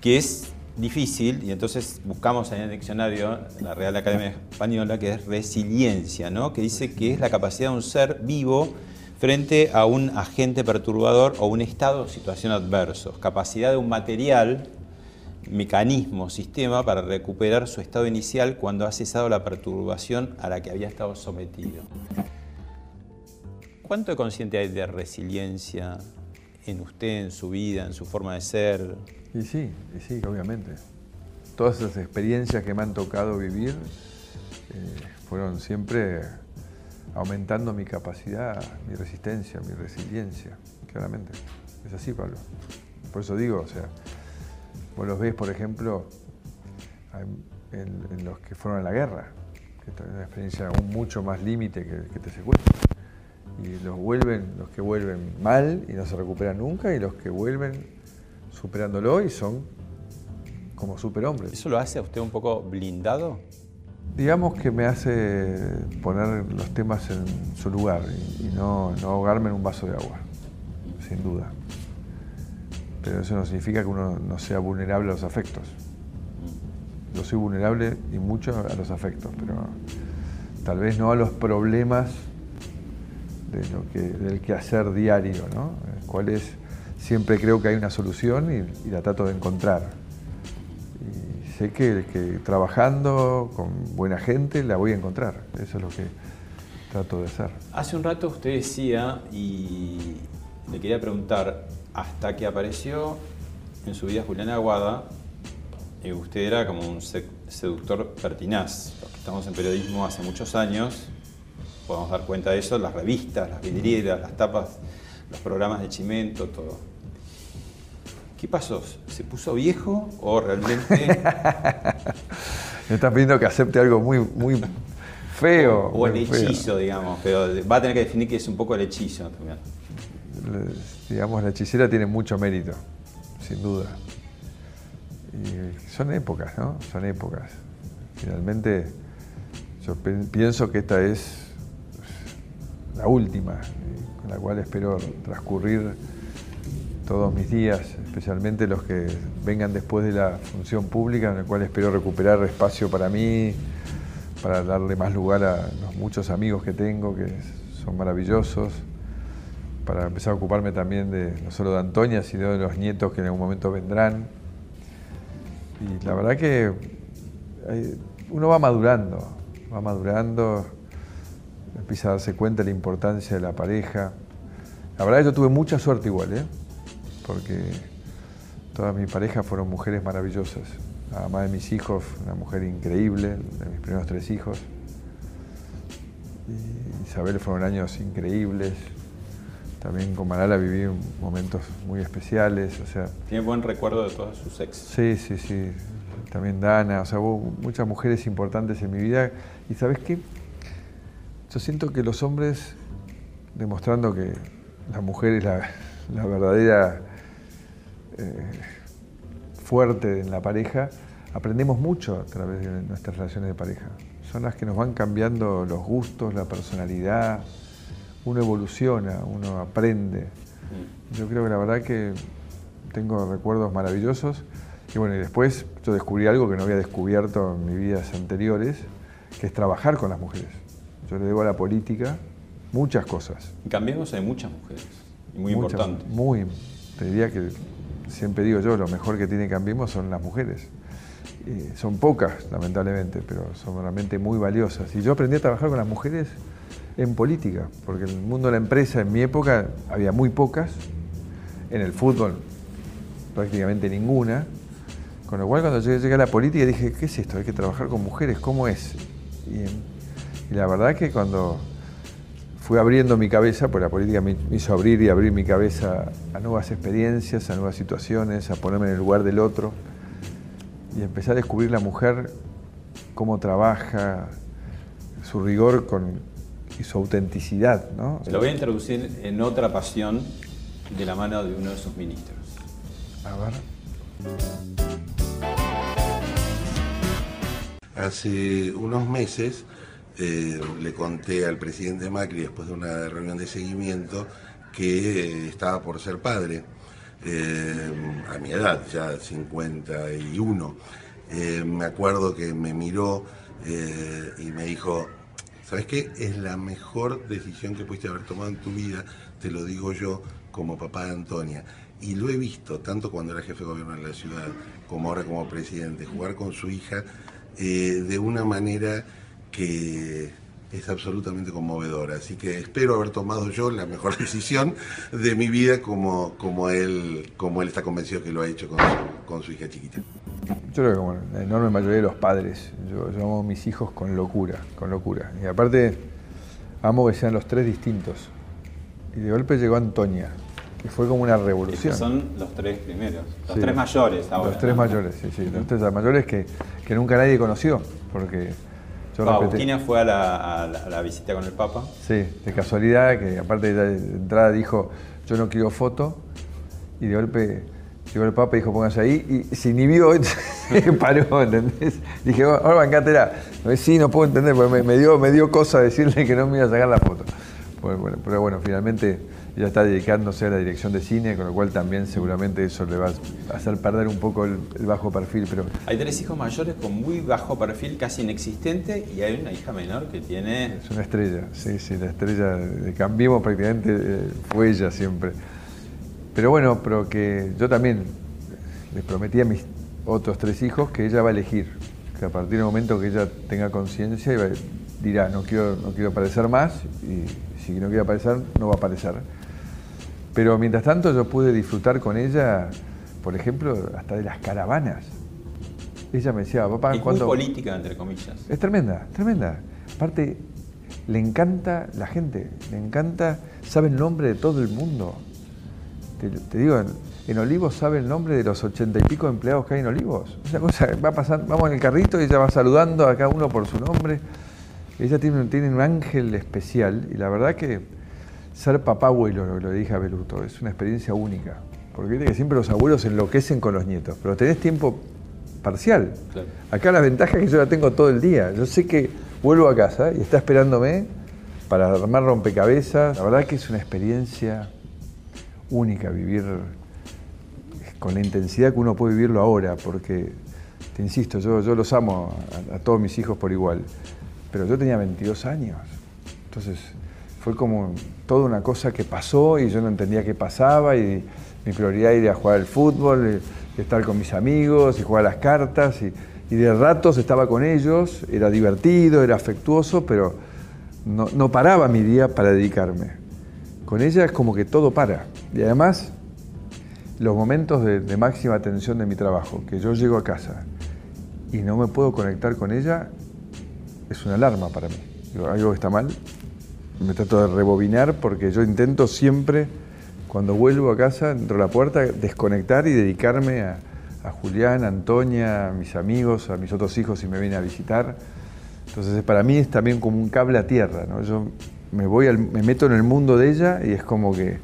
que es difícil, y entonces buscamos en el diccionario, la Real Academia Española, que es resiliencia, ¿no? Que dice que es la capacidad de un ser vivo frente a un agente perturbador o un estado o situación adversos, capacidad de un material, mecanismo, sistema para recuperar su estado inicial cuando ha cesado la perturbación a la que había estado sometido. ¿Cuánto de consciente hay de resiliencia en usted, en su vida, en su forma de ser? Y sí, y sí, obviamente. Todas esas experiencias que me han tocado vivir eh, fueron siempre aumentando mi capacidad, mi resistencia, mi resiliencia, claramente. Es así, Pablo. Por eso digo, o sea, vos los ves, por ejemplo, en, los que fueron a la guerra, que es una experiencia aún mucho más límite que, que te secuestran. Y los vuelven, los que vuelven mal y no se recuperan nunca, y los que vuelven superándolo y son como superhombres. ¿Eso lo hace a usted un poco blindado? Digamos que me hace poner los temas en su lugar y, y no, no ahogarme en un vaso de agua, sin duda. Pero eso no significa que uno no sea vulnerable a los afectos. Yo soy vulnerable y mucho a los afectos, pero tal vez no a los problemas de lo que, del quehacer diario, ¿no? ¿Cuál es? Siempre creo que hay una solución y, y la trato de encontrar. Y sé que, que trabajando con buena gente la voy a encontrar. Eso es lo que trato de hacer. Hace un rato usted decía, y le quería preguntar, hasta que apareció en su vida Juliana Aguada, eh, usted era como un seductor pertinaz. Estamos en periodismo hace muchos años, podemos dar cuenta de eso, las revistas, las vidrieras, las tapas, los programas de Chimento, todo. ¿Qué pasó? ¿Se puso viejo o realmente... Me estás pidiendo que acepte algo muy, muy feo. o el feo. hechizo, digamos, pero va a tener que definir que es un poco el hechizo también. Digamos, la hechicera tiene mucho mérito, sin duda. Y son épocas, ¿no? Son épocas. Finalmente, yo pienso que esta es la última, y con la cual espero transcurrir todos mis días, especialmente los que vengan después de la función pública, en la cual espero recuperar espacio para mí, para darle más lugar a los muchos amigos que tengo, que son maravillosos, para empezar a ocuparme también de no solo de Antonia, sino de los nietos que en algún momento vendrán. Y la verdad que hay- uno va madurando, va madurando, empieza a darse cuenta de la importancia de la pareja. La verdad yo tuve mucha suerte igual, ¿eh? porque todas mis parejas fueron mujeres maravillosas. La mamá de mis hijos, una mujer increíble, de mis primeros tres hijos. Y Isabel fueron años increíbles. También con Malala viví momentos muy especiales. O sea, Tiene buen recuerdo de todas sus ex. Sí, sí, sí. También Dana, o sea, hubo muchas mujeres importantes en mi vida. Y sabes qué? Yo siento que los hombres, demostrando que la mujer es la, la verdadera eh, fuerte en la pareja, aprendemos mucho a través de nuestras relaciones de pareja. Son las que nos van cambiando los gustos, la personalidad. Uno evoluciona, uno aprende. Yo creo que la verdad que tengo recuerdos maravillosos. Y bueno, y después yo descubrí algo que no había descubierto en mis vidas anteriores, que es trabajar con las mujeres. Yo le debo a la política muchas cosas. En Cambiemos hay muchas mujeres, y muy Muchas, importantes. Muy, te diría que siempre digo yo, lo mejor que tiene Cambiemos son las mujeres. son pocas, lamentablemente, pero son realmente muy valiosas. Y yo aprendí a trabajar con las mujeres en política, porque en el mundo de la empresa en mi época había muy pocas, en el fútbol prácticamente ninguna, con lo cual cuando yo llegué a la política dije, ¿qué es esto? Hay que trabajar con mujeres, ¿cómo es? Y, y la verdad que cuando fui abriendo mi cabeza, pues la política me hizo abrir y abrir mi cabeza a nuevas experiencias, a nuevas situaciones, a ponerme en el lugar del otro y empecé a descubrir la mujer, cómo trabaja, su rigor con, y su autenticidad. ¿no? Lo voy a introducir en otra pasión de la mano de uno de sus ministros. A ver. Hace unos meses eh, le conté al presidente Macri, después de una reunión de seguimiento, que eh, estaba por ser padre. Eh, a mi edad, ya 51. me acuerdo que me miró y me dijo, ¿sabes qué? Es la mejor decisión que pudiste haber tomado en tu vida, te lo digo yo como papá de Antonia. Y lo he visto, tanto cuando era jefe de gobierno de la ciudad, como ahora como presidente, jugar con su hija de una manera que es absolutamente conmovedora. Así que espero haber tomado yo la mejor decisión de mi vida como, como, él, como él está convencido que lo ha hecho con su, con su hija chiquita. Yo creo que como la enorme mayoría de los padres, yo, amo a mis hijos con locura, con locura. Y aparte, amo que sean los tres distintos. Y de golpe llegó Antonia, que fue como una revolución. son los tres primeros, los tres mayores ahora. Los tres mayores, sí, sí, los tres mayores que, que nunca nadie conoció, porque Agustina fue a la, visita con el Papa. Sí, de casualidad, que aparte de entrada dijo, yo no quiero foto, y de golpe llegó el Papa y dijo, póngase ahí, y se inhibió, paró, ¿entendés? Dije, ahora bancátela. Sí, no puedo entender, porque me, dio, me dio cosa decirle que no me iba a sacar la foto. pero bueno, finalmente ya está dedicándose a la dirección de cine, con lo cual también seguramente eso le va a hacer perder un poco el, bajo perfil. Pero... Hay tres hijos mayores con muy bajo perfil, casi inexistente, y hay una hija menor que tiene... Es una estrella, sí, sí, la estrella de Cambiemos prácticamente eh, fue ella siempre. Pero bueno, pero que yo también les prometí a mis otros tres hijos que ella va a elegir, que a partir del momento que ella tenga conciencia dirá, no quiero, no quiero aparecer más, y si no quiere aparecer, no va a aparecer. Pero mientras tanto yo pude disfrutar con ella, por ejemplo, hasta de las caravanas. Ella me decía, papá, ¿cuándo? política, entre comillas. Es tremenda, tremenda. Aparte, le encanta la gente, le encanta, sabe el nombre de todo el mundo. Te, digo, en, Olivos sabe el nombre de los ochenta y pico empleados que hay en Olivos. Esa cosa va pasando, vamos en el carrito y ella va saludando a cada uno por su nombre. Ella tiene, tiene un ángel especial y la verdad que ser papá abuelo, lo, lo dije a Beluto, es una experiencia única. Porque viste que siempre los abuelos enloquecen con los nietos, pero tenés tiempo parcial. Acá la ventaja es que yo la tengo todo el día. Yo sé que vuelvo a casa y está esperándome para armar rompecabezas. La verdad que es una experiencia única vivir con la intensidad que uno puede vivirlo ahora, porque, te insisto, yo, yo los amo a, a todos mis hijos por igual, pero yo tenía 22 años. Entonces, fue como toda una cosa que pasó y yo no entendía qué pasaba y mi prioridad era ir a jugar al fútbol, y estar con mis amigos y jugar las cartas y, de ratos estaba con ellos, era divertido, era afectuoso, pero no, paraba mi día para dedicarme. Con ella es como que todo para. Y además, los momentos de, máxima atención de mi trabajo, que yo llego a casa y no me puedo conectar con ella, es una alarma para mí. algo que está mal, me trato de rebobinar porque yo intento siempre, cuando vuelvo a casa, dentro de la puerta, desconectar y dedicarme a, Julián, a Antonia, a mis amigos, a mis otros hijos si me vienen a visitar. Entonces para mí es también como un cable a tierra, ¿no? Yo me voy me meto en el mundo de ella y es como que,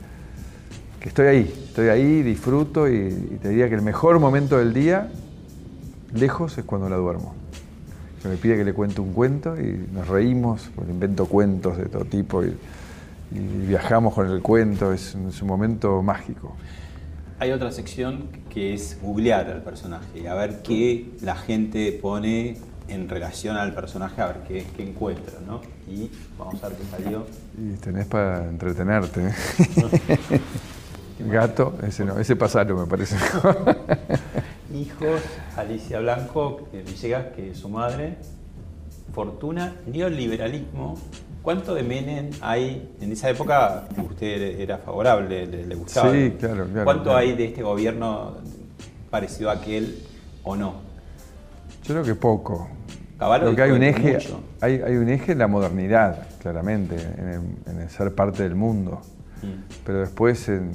estoy ahí, estoy ahí, disfruto y, y te diría que el mejor momento del día, lejos, es cuando la duermo me pide que le cuente un cuento y nos reímos, invento cuentos de todo tipo y, viajamos con el cuento, es, un momento mágico. Hay otra sección que es googlear al personaje, a ver qué la gente pone en relación al personaje, a ver qué, encuentra, ¿no? Y vamos a ver qué salió. Y tenés para entretenerte. Gato, ese no, ese pasado me parece. Hijos, Alicia Blanco Villegas, que es su madre, fortuna, neoliberalismo. ¿Cuánto de Menem hay? En esa época usted era favorable, le, gustaba. Sí, claro, claro. ¿Cuánto hay de este gobierno parecido a aquel o no? Yo creo que poco. Caballo que hay un eje, hay, hay, un eje en la modernidad, claramente, en el, ser parte del mundo. Mm. Pero después en,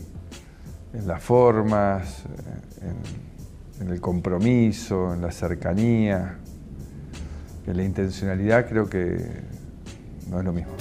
en las formas, en, el compromiso, en la cercanía, en la intencionalidad, creo que no es lo mismo.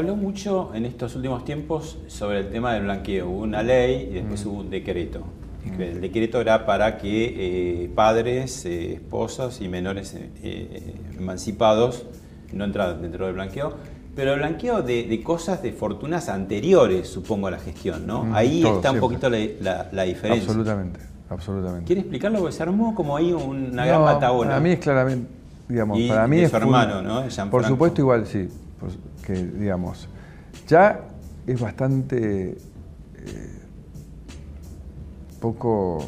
Habló mucho en estos últimos tiempos sobre el tema del blanqueo. Hubo una ley y después mm. hubo un decreto. Mm. El decreto era para que eh, padres, eh, esposos y menores eh, emancipados no entraran dentro del blanqueo. Pero el blanqueo de, cosas de fortunas anteriores, supongo, a la gestión, ¿no? Mm, Ahí está un poquito la, diferencia. Absolutamente, absolutamente. ¿Quiere explicarlo? Porque se armó como ahí una no, gama Para mí es claramente, digamos, para mí es... su hermano, ¿no? Por supuesto, igual, sí digamos, ya es bastante eh, poco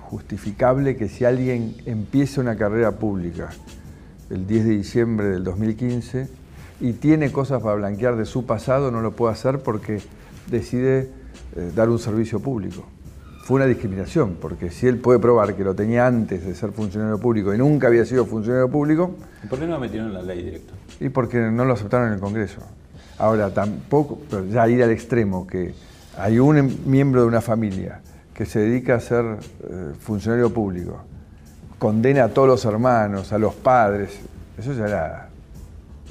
justificable que si alguien empieza una carrera pública el 10 de diciembre del 2015 y tiene cosas para blanquear de su pasado, no lo puede hacer porque decide eh, dar un servicio público. Fue una discriminación, porque si él puede probar que lo tenía antes de ser funcionario público y nunca había sido funcionario público... ¿Y por qué no lo metieron en la ley directo? Y porque no lo aceptaron en el Congreso. Ahora, tampoco, pero ya ir al extremo, que hay un em, miembro de una familia que se dedica a ser eh, funcionario público, condena a todos los hermanos, a los padres, eso ya era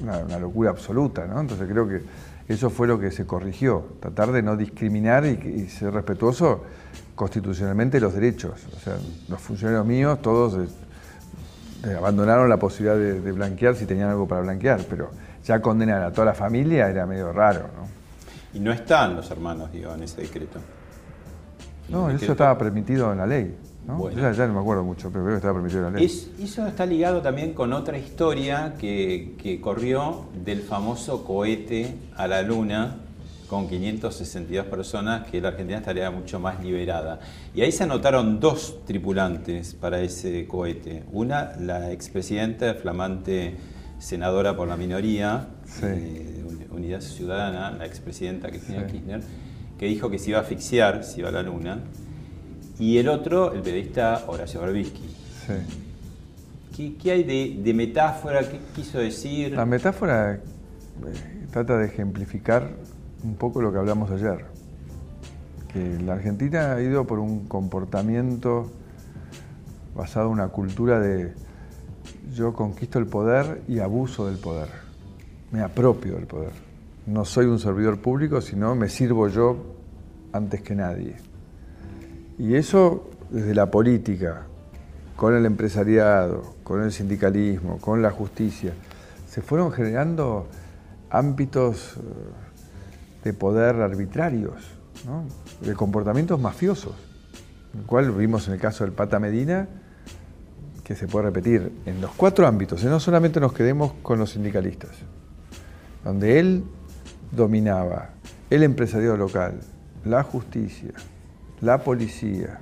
una, locura absoluta, ¿no? Entonces creo que eso fue lo que se corrigió, tratar de no discriminar y, ser respetuoso constitucionalmente los derechos. O sea, los funcionarios míos, todos eh, abandonaron la posibilidad de, blanquear si tenían algo para blanquear, pero ya condenar a toda la familia era medio raro, ¿no? Y no están los hermanos, digo, en ese decreto. No, eso estaba permitido en la ley. ¿no? Ya, no me acuerdo mucho, pero creo que estaba permitido en la ley. eso está ligado también con otra historia que, que corrió del famoso cohete a la luna con 562 personas, que la Argentina estaría mucho más liberada. Y ahí se anotaron dos tripulantes para ese cohete. Una, la expresidenta, flamante senadora por la minoría, eh, de Unidad Ciudadana, la expresidenta Cristina Kirchner, que dijo que se iba a asfixiar si iba a la luna. Y el otro, el periodista Horacio Berbisky. ¿Qué, ¿Qué, hay de, de, metáfora? ¿Qué quiso decir? La metáfora eh, trata de ejemplificar un poco lo que hablamos ayer, que la Argentina ha ido por un comportamiento basado en una cultura de yo conquisto el poder y abuso del poder, me apropio del poder. No soy un servidor público, sino me sirvo yo antes que nadie. Y eso desde la política, con el empresariado, con el sindicalismo, con la justicia, se fueron generando ámbitos eh, de poder arbitrarios, de comportamientos mafiosos, el cual vimos en el caso del Pata Medina, que se puede repetir en los cuatro ámbitos, no solamente nos quedemos con los sindicalistas, donde él dominaba el empresariado local, la justicia, la policía.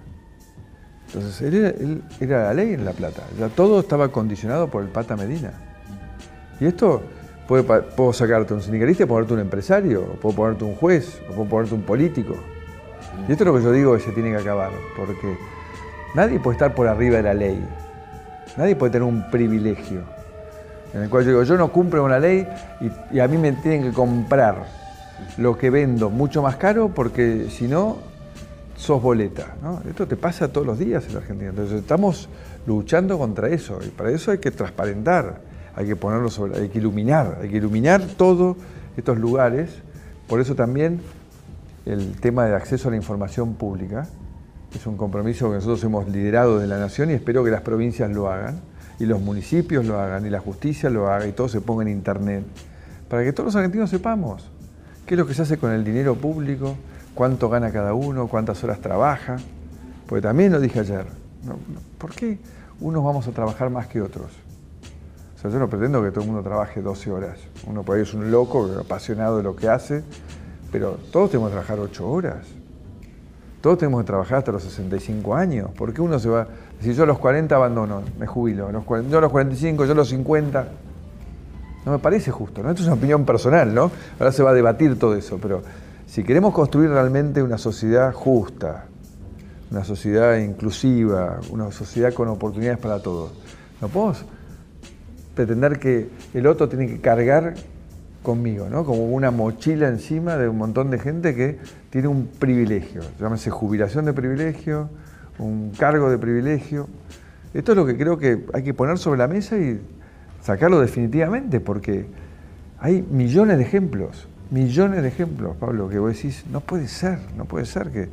Entonces, él era, él era la ley en La Plata, ya todo estaba condicionado por el Pata Medina. Y esto Puedo, sacarte un sindicalista y ponerte un empresario, o puedo ponerte un juez, o puedo ponerte un político. Y esto es lo que yo digo que se tiene que acabar, porque nadie puede estar por arriba de la ley. Nadie puede tener un privilegio. En el cual yo digo, yo no cumplo la ley y, a mí me tienen que comprar lo que vendo mucho más caro porque si no, sos boleta. Esto te pasa todos los días en la Argentina. Entonces estamos luchando contra eso y para eso hay que transparentar hay que ponerlo sobre, hay que iluminar, hay que iluminar todos estos lugares. Por eso también el tema de acceso a la información pública Es un compromiso que nosotros hemos liderado de la nación y espero que las provincias lo hagan, y los municipios lo hagan, y la justicia lo haga, y todo se ponga en internet, para que todos los argentinos sepamos qué es lo que se hace con el dinero público, cuánto gana cada uno, cuántas horas trabaja. Porque también lo dije ayer, ¿por qué unos vamos a trabajar más que otros? O sea, yo no pretendo que todo el mundo trabaje 12 horas. Uno por ahí es un loco, apasionado de lo que hace, pero todos tenemos que trabajar 8 horas. Todos tenemos que trabajar hasta los 65 años. ¿Por qué uno se va? Si yo a los 40 abandono, me jubilo. yo a los 45, yo a los 50. No me parece justo, ¿no? Esto es una opinión personal, ¿no? Ahora se va a debatir todo eso, pero si queremos construir realmente una sociedad justa, una sociedad inclusiva, una sociedad con oportunidades para todos, no podemos pretender que el otro tiene que cargar conmigo, ¿no? como una mochila encima de un montón de gente que tiene un privilegio, llámese jubilación de privilegio, un cargo de privilegio. Esto es lo que creo que hay que poner sobre la mesa y sacarlo definitivamente, porque hay millones de ejemplos, millones de ejemplos, Pablo, que vos decís, no puede ser, no puede ser que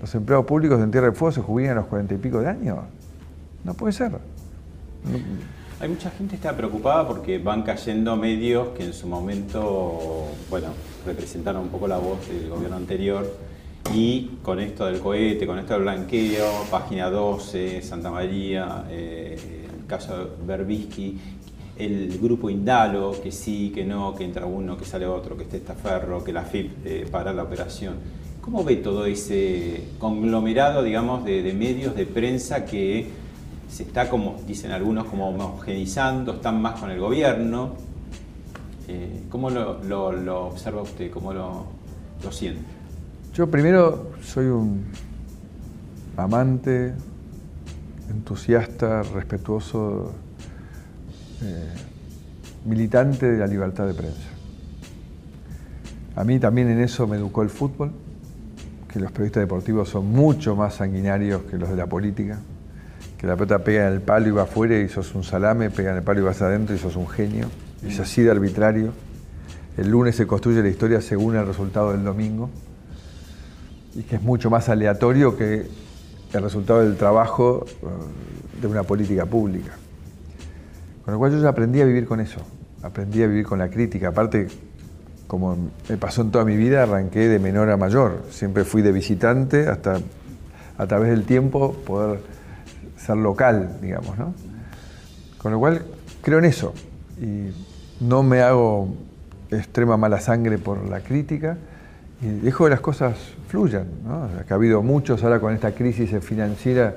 los empleados públicos en Tierra del Fuego se jubilen a los cuarenta y pico de años. No puede ser. Hay mucha gente que está preocupada porque van cayendo medios que en su momento, bueno, representaron un poco la voz del gobierno anterior y con esto del cohete, con esto del blanqueo, página 12, Santa María, eh, el caso Berbisky, el grupo Indalo, que sí, que no, que entra uno, que sale otro, que esté estaferro, que la FIP eh, para la operación. ¿Cómo ve todo ese conglomerado, digamos, de medios de prensa que se está, como dicen algunos, como homogenizando, están más con el gobierno. Eh, ¿Cómo lo, observa usted? ¿Cómo lo, siente? Yo primero soy un amante, entusiasta, respetuoso, eh, militante de la libertad de prensa. A mí también en eso me educó el fútbol, que los periodistas deportivos son mucho más sanguinarios que los de la política que la pelota pega en el palo y va afuera y sos un salame, pega en el palo y vas adentro y sos un genio. Es así de arbitrario. El lunes se construye la historia según el resultado del domingo y que es mucho más aleatorio que el resultado del trabajo eh, de una política pública. Con lo cual yo ya aprendí a vivir con eso, aprendí a vivir con la crítica. Aparte, como me pasó en toda mi vida, arranqué de menor a mayor. Siempre fui de visitante hasta a través del tiempo poder ser local, digamos, ¿no? Con lo cual creo en eso y no me hago extrema mala sangre por la crítica y dejo que las cosas fluyan, ¿no? ha habido muchos ahora con esta crisis financiera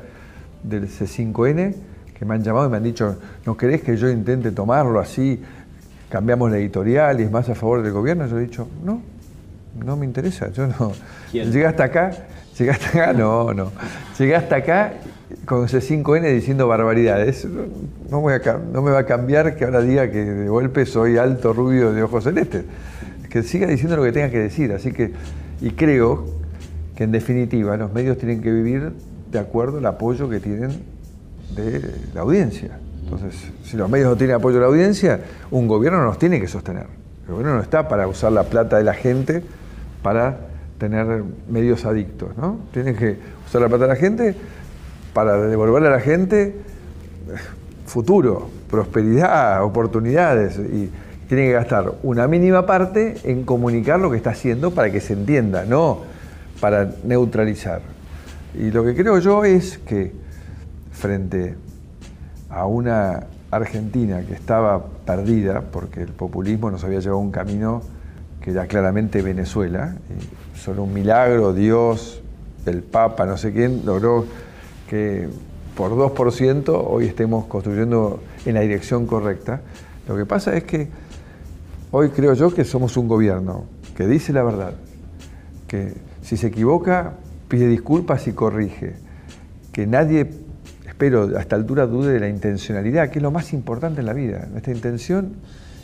del C5N que me han llamado y me han dicho, ¿no querés que yo intente tomarlo así? Cambiamos la editorial y es más a favor del gobierno. Yo he dicho, no, no me interesa, yo no. Llegué hasta acá, llegué hasta acá, no, no. Llegué hasta acá con ese 5N diciendo barbaridades. No me va a cambiar que ahora diga que de golpe soy alto, rubio, de ojos celestes. Que siga diciendo lo que tenga que decir. Así que, y creo que en definitiva los medios tienen que vivir de acuerdo al apoyo que tienen de la audiencia. Entonces, si los medios no tienen apoyo de la audiencia, un gobierno nos tiene que sostener. El gobierno no está para usar la plata de la gente para tener medios adictos, ¿no? Tiene que usar la plata de la gente para devolverle a la gente futuro, prosperidad, oportunidades. Y tiene que gastar una mínima parte en comunicar lo que está haciendo para que se entienda, no para neutralizar. Y lo que creo yo es que frente a una Argentina que estaba perdida, porque el populismo nos había llevado a un camino que era claramente Venezuela, y solo un milagro, Dios, el Papa, no sé quién, logró que por 2% hoy estemos construyendo en la dirección correcta. Lo que pasa es que hoy creo yo que somos un gobierno que dice la verdad, que si se equivoca pide disculpas y corrige, que nadie, espero, a esta altura dude de la intencionalidad, que es lo más importante en la vida. Nuestra intención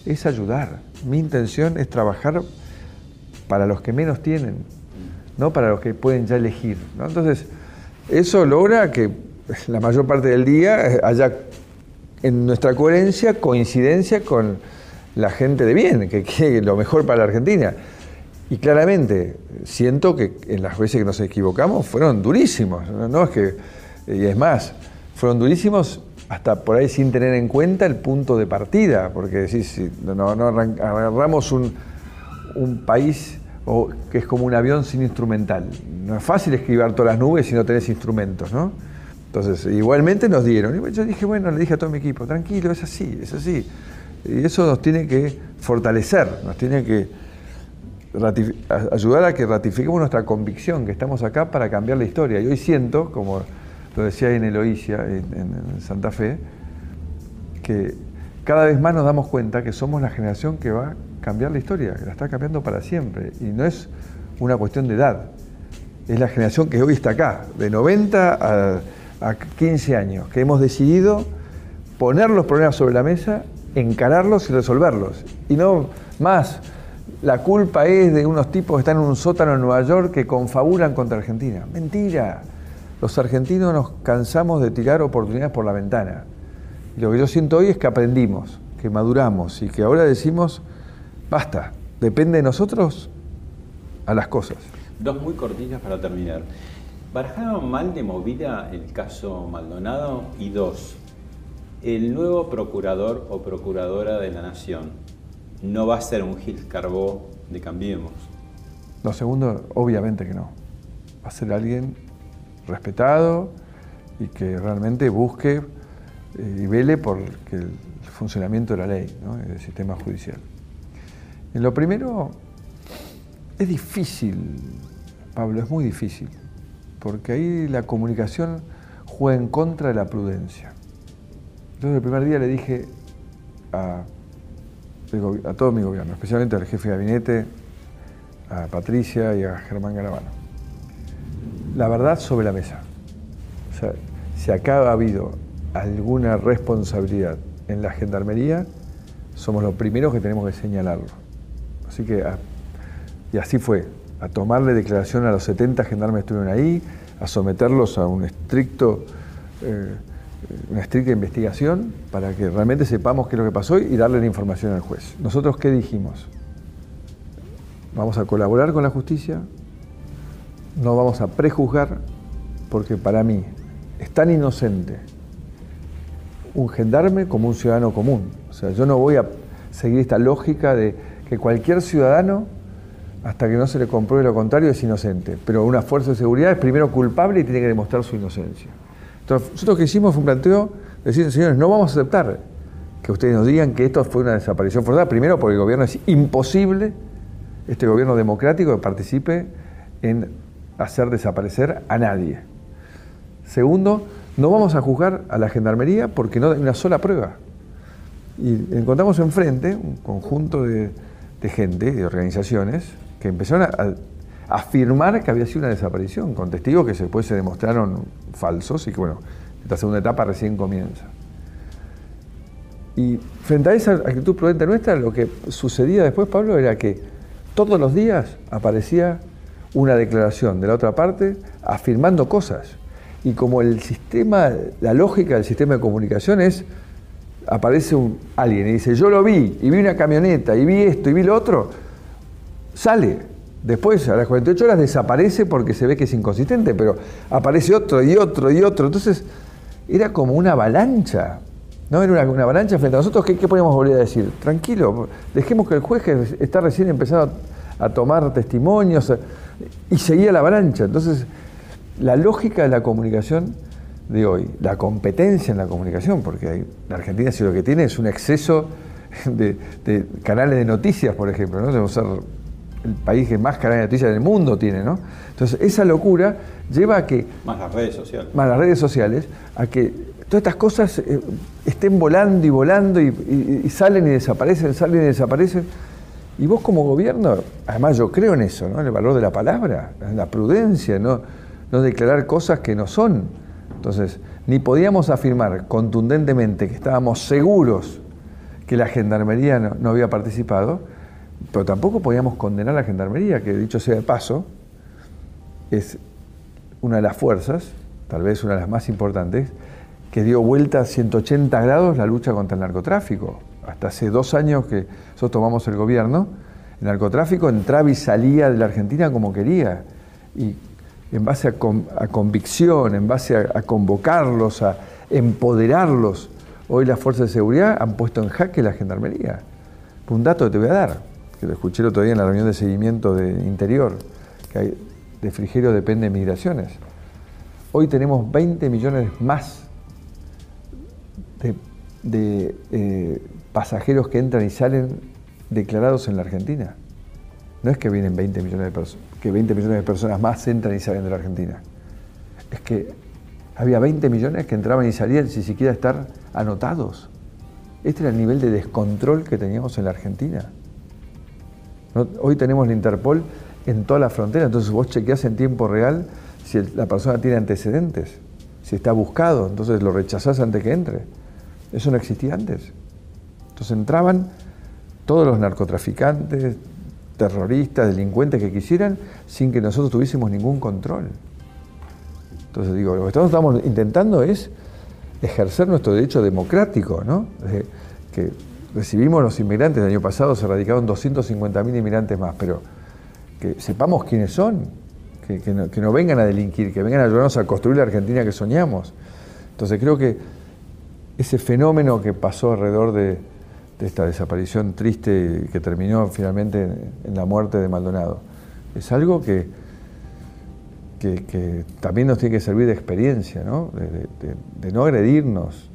es ayudar, mi intención es trabajar para los que menos tienen, no para los que pueden ya elegir. Entonces, eso logra que la mayor parte del día haya en nuestra coherencia coincidencia con la gente de bien, que quiere lo mejor para la Argentina. Y claramente, siento que en las veces que nos equivocamos fueron durísimos. No, es que, y es más, fueron durísimos hasta por ahí sin tener en cuenta el punto de partida, porque si, si no, no agarramos un, un país o, que es como un avión sin instrumental. No es fácil esquivar todas las nubes si no tenés instrumentos, ¿no? Entonces, igualmente nos dieron. Y yo dije, bueno, le dije a todo mi equipo, tranquilo, es así, es así. Y eso nos tiene que fortalecer, nos tiene que ayudar a que ratifiquemos nuestra convicción, que estamos acá para cambiar la historia. Y hoy siento, como lo decía en Eloísia, en, en Santa Fe, que cada vez más nos damos cuenta que somos la generación que va cambiar la historia, la está cambiando para siempre. Y no es una cuestión de edad, es la generación que hoy está acá, de 90 a a 15 años, que hemos decidido poner los problemas sobre la mesa, encararlos y resolverlos. Y no más, la culpa es de unos tipos que están en un sótano en Nueva York que confabulan contra Argentina. Mentira. Los argentinos nos cansamos de tirar oportunidades por la ventana. Lo que yo siento hoy es que aprendimos, que maduramos y que ahora decimos, basta, depende de nosotros a las cosas. Dos muy cortitas para terminar. ¿Barajaron mal de movida el caso Maldonado? Y dos, el nuevo procurador o procuradora de la Nación no va a ser un Gil Carbó de Cambiemos. Lo segundo, obviamente que no. Va a ser alguien respetado y que realmente busque eh, y vele por el funcionamiento de la ley, ¿no? del sistema judicial. En lo primero, es difícil, Pablo, es muy difícil porque ahí la comunicación juega en contra de la prudencia. Entonces el primer día le dije a, todo mi gobierno, especialmente al jefe de gabinete, a Patricia y a Germán Garabano, la verdad sobre la mesa. O sea, si acá ha habido alguna responsabilidad en la gendarmería, somos los primeros que tenemos que señalarlo. Así que, ah, y así fue a tomarle declaración a los 70 gendarmes estuvieron ahí, a someterlos a un estricto, eh, una estricta investigación para que realmente sepamos qué es lo que pasó y darle la información al juez. Nosotros, ¿qué dijimos? Vamos a colaborar con la justicia, no vamos a prejuzgar, porque para mí es tan inocente un gendarme como un ciudadano común. O sea, yo no voy a seguir esta lógica de que cualquier ciudadano hasta que no se le compruebe lo contrario, es inocente. Pero una fuerza de seguridad es primero culpable y tiene que demostrar su inocencia. Entonces, nosotros que hicimos fue un planteo, decir, señores, no vamos a aceptar que ustedes nos digan que esto fue una desaparición forzada, primero porque el gobierno es imposible, este gobierno democrático, que participe en hacer desaparecer a nadie. Segundo, no vamos a juzgar a la gendarmería porque no hay una sola prueba. Y encontramos enfrente un conjunto de, de gente, de organizaciones, que empezaron a, afirmar que había sido una desaparición, con testigos que después se demostraron falsos y que, bueno, esta segunda etapa recién comienza. Y frente a esa actitud prudente nuestra, lo que sucedía después, Pablo, era que todos los días aparecía una declaración de la otra parte afirmando cosas. Y como el sistema, la lógica del sistema de comunicación es, aparece un, alguien y dice, yo lo vi, y vi una camioneta, y vi esto, y vi lo otro, sale. Después, a las 48 horas, desaparece porque se ve que es inconsistente, pero aparece otro y otro y otro. Entonces, era como una avalancha. ¿No? Era una, avalancha frente a nosotros. ¿Qué, ¿Qué, podemos volver a decir? Tranquilo, dejemos que el juez está recién empezando a tomar testimonios y seguía la avalancha. Entonces, la lógica de la comunicación de hoy, la competencia en la comunicación, porque la Argentina si lo que tiene es un exceso de, de canales de noticias, por ejemplo, ¿no? Debemos ser el país que más canales de noticias del mundo tiene, ¿no? Entonces, esa locura lleva a que... Más las redes sociales. Más las redes sociales, a que todas estas cosas eh, estén volando y volando y, salen y desaparecen, salen y desaparecen. Y vos como gobierno, además yo creo en eso, ¿no? En el valor de la palabra, en la prudencia, no, no declarar cosas que no son. Entonces, ni podíamos afirmar contundentemente que estábamos seguros que la gendarmería no había participado, pero tampoco podíamos condenar a la gendarmería, que dicho sea de paso, es una de las fuerzas, tal vez una de las más importantes, que dio vuelta a 180 grados la lucha contra el narcotráfico. Hasta hace dos años que nosotros tomamos el gobierno, El narcotráfico entraba y salía de la Argentina como quería. Y en base a, convicción, en base a, convocarlos, a empoderarlos, hoy las fuerzas de seguridad han puesto en jaque la gendarmería. Un dato que te voy a dar, que lo escuché el otro día en la reunión de seguimiento de Interior, que de Frigerio depende de migraciones. Hoy tenemos 20 millones más de, eh, pasajeros que entran y salen declarados en la Argentina. No es que vienen 20 millones de personas, que 20 millones de personas más entran y salen de la Argentina. Es que había 20 millones que entraban y salían sin siquiera estar anotados. Este era el nivel de descontrol que teníamos en la Argentina. Hoy tenemos la Interpol en toda la frontera, entonces vos chequeás en tiempo real si la persona tiene antecedentes, si está buscado, entonces lo rechazás antes que entre. Eso no existía antes. Entonces entraban todos los narcotraficantes, terroristas, delincuentes que quisieran, sin que nosotros tuviésemos ningún control. Entonces digo, lo que estamos intentando es ejercer nuestro derecho democrático, ¿no? que recibimos los inmigrantes, el año pasado se radicaron 250.000 inmigrantes más, pero que sepamos quiénes son, que, no, vengan a delinquir, que vengan a ayudarnos a construir la Argentina que soñamos. Entonces creo que ese fenómeno que pasó alrededor de, esta desaparición triste que terminó finalmente en, la muerte de Maldonado, es algo que, que, también nos tiene que servir de experiencia, ¿no? de, no agredirnos,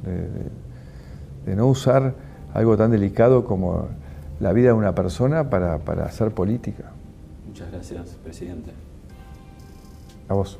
de, no usar algo tan delicado como la vida de una persona para, para hacer política. Muchas gracias, presidente. A vos.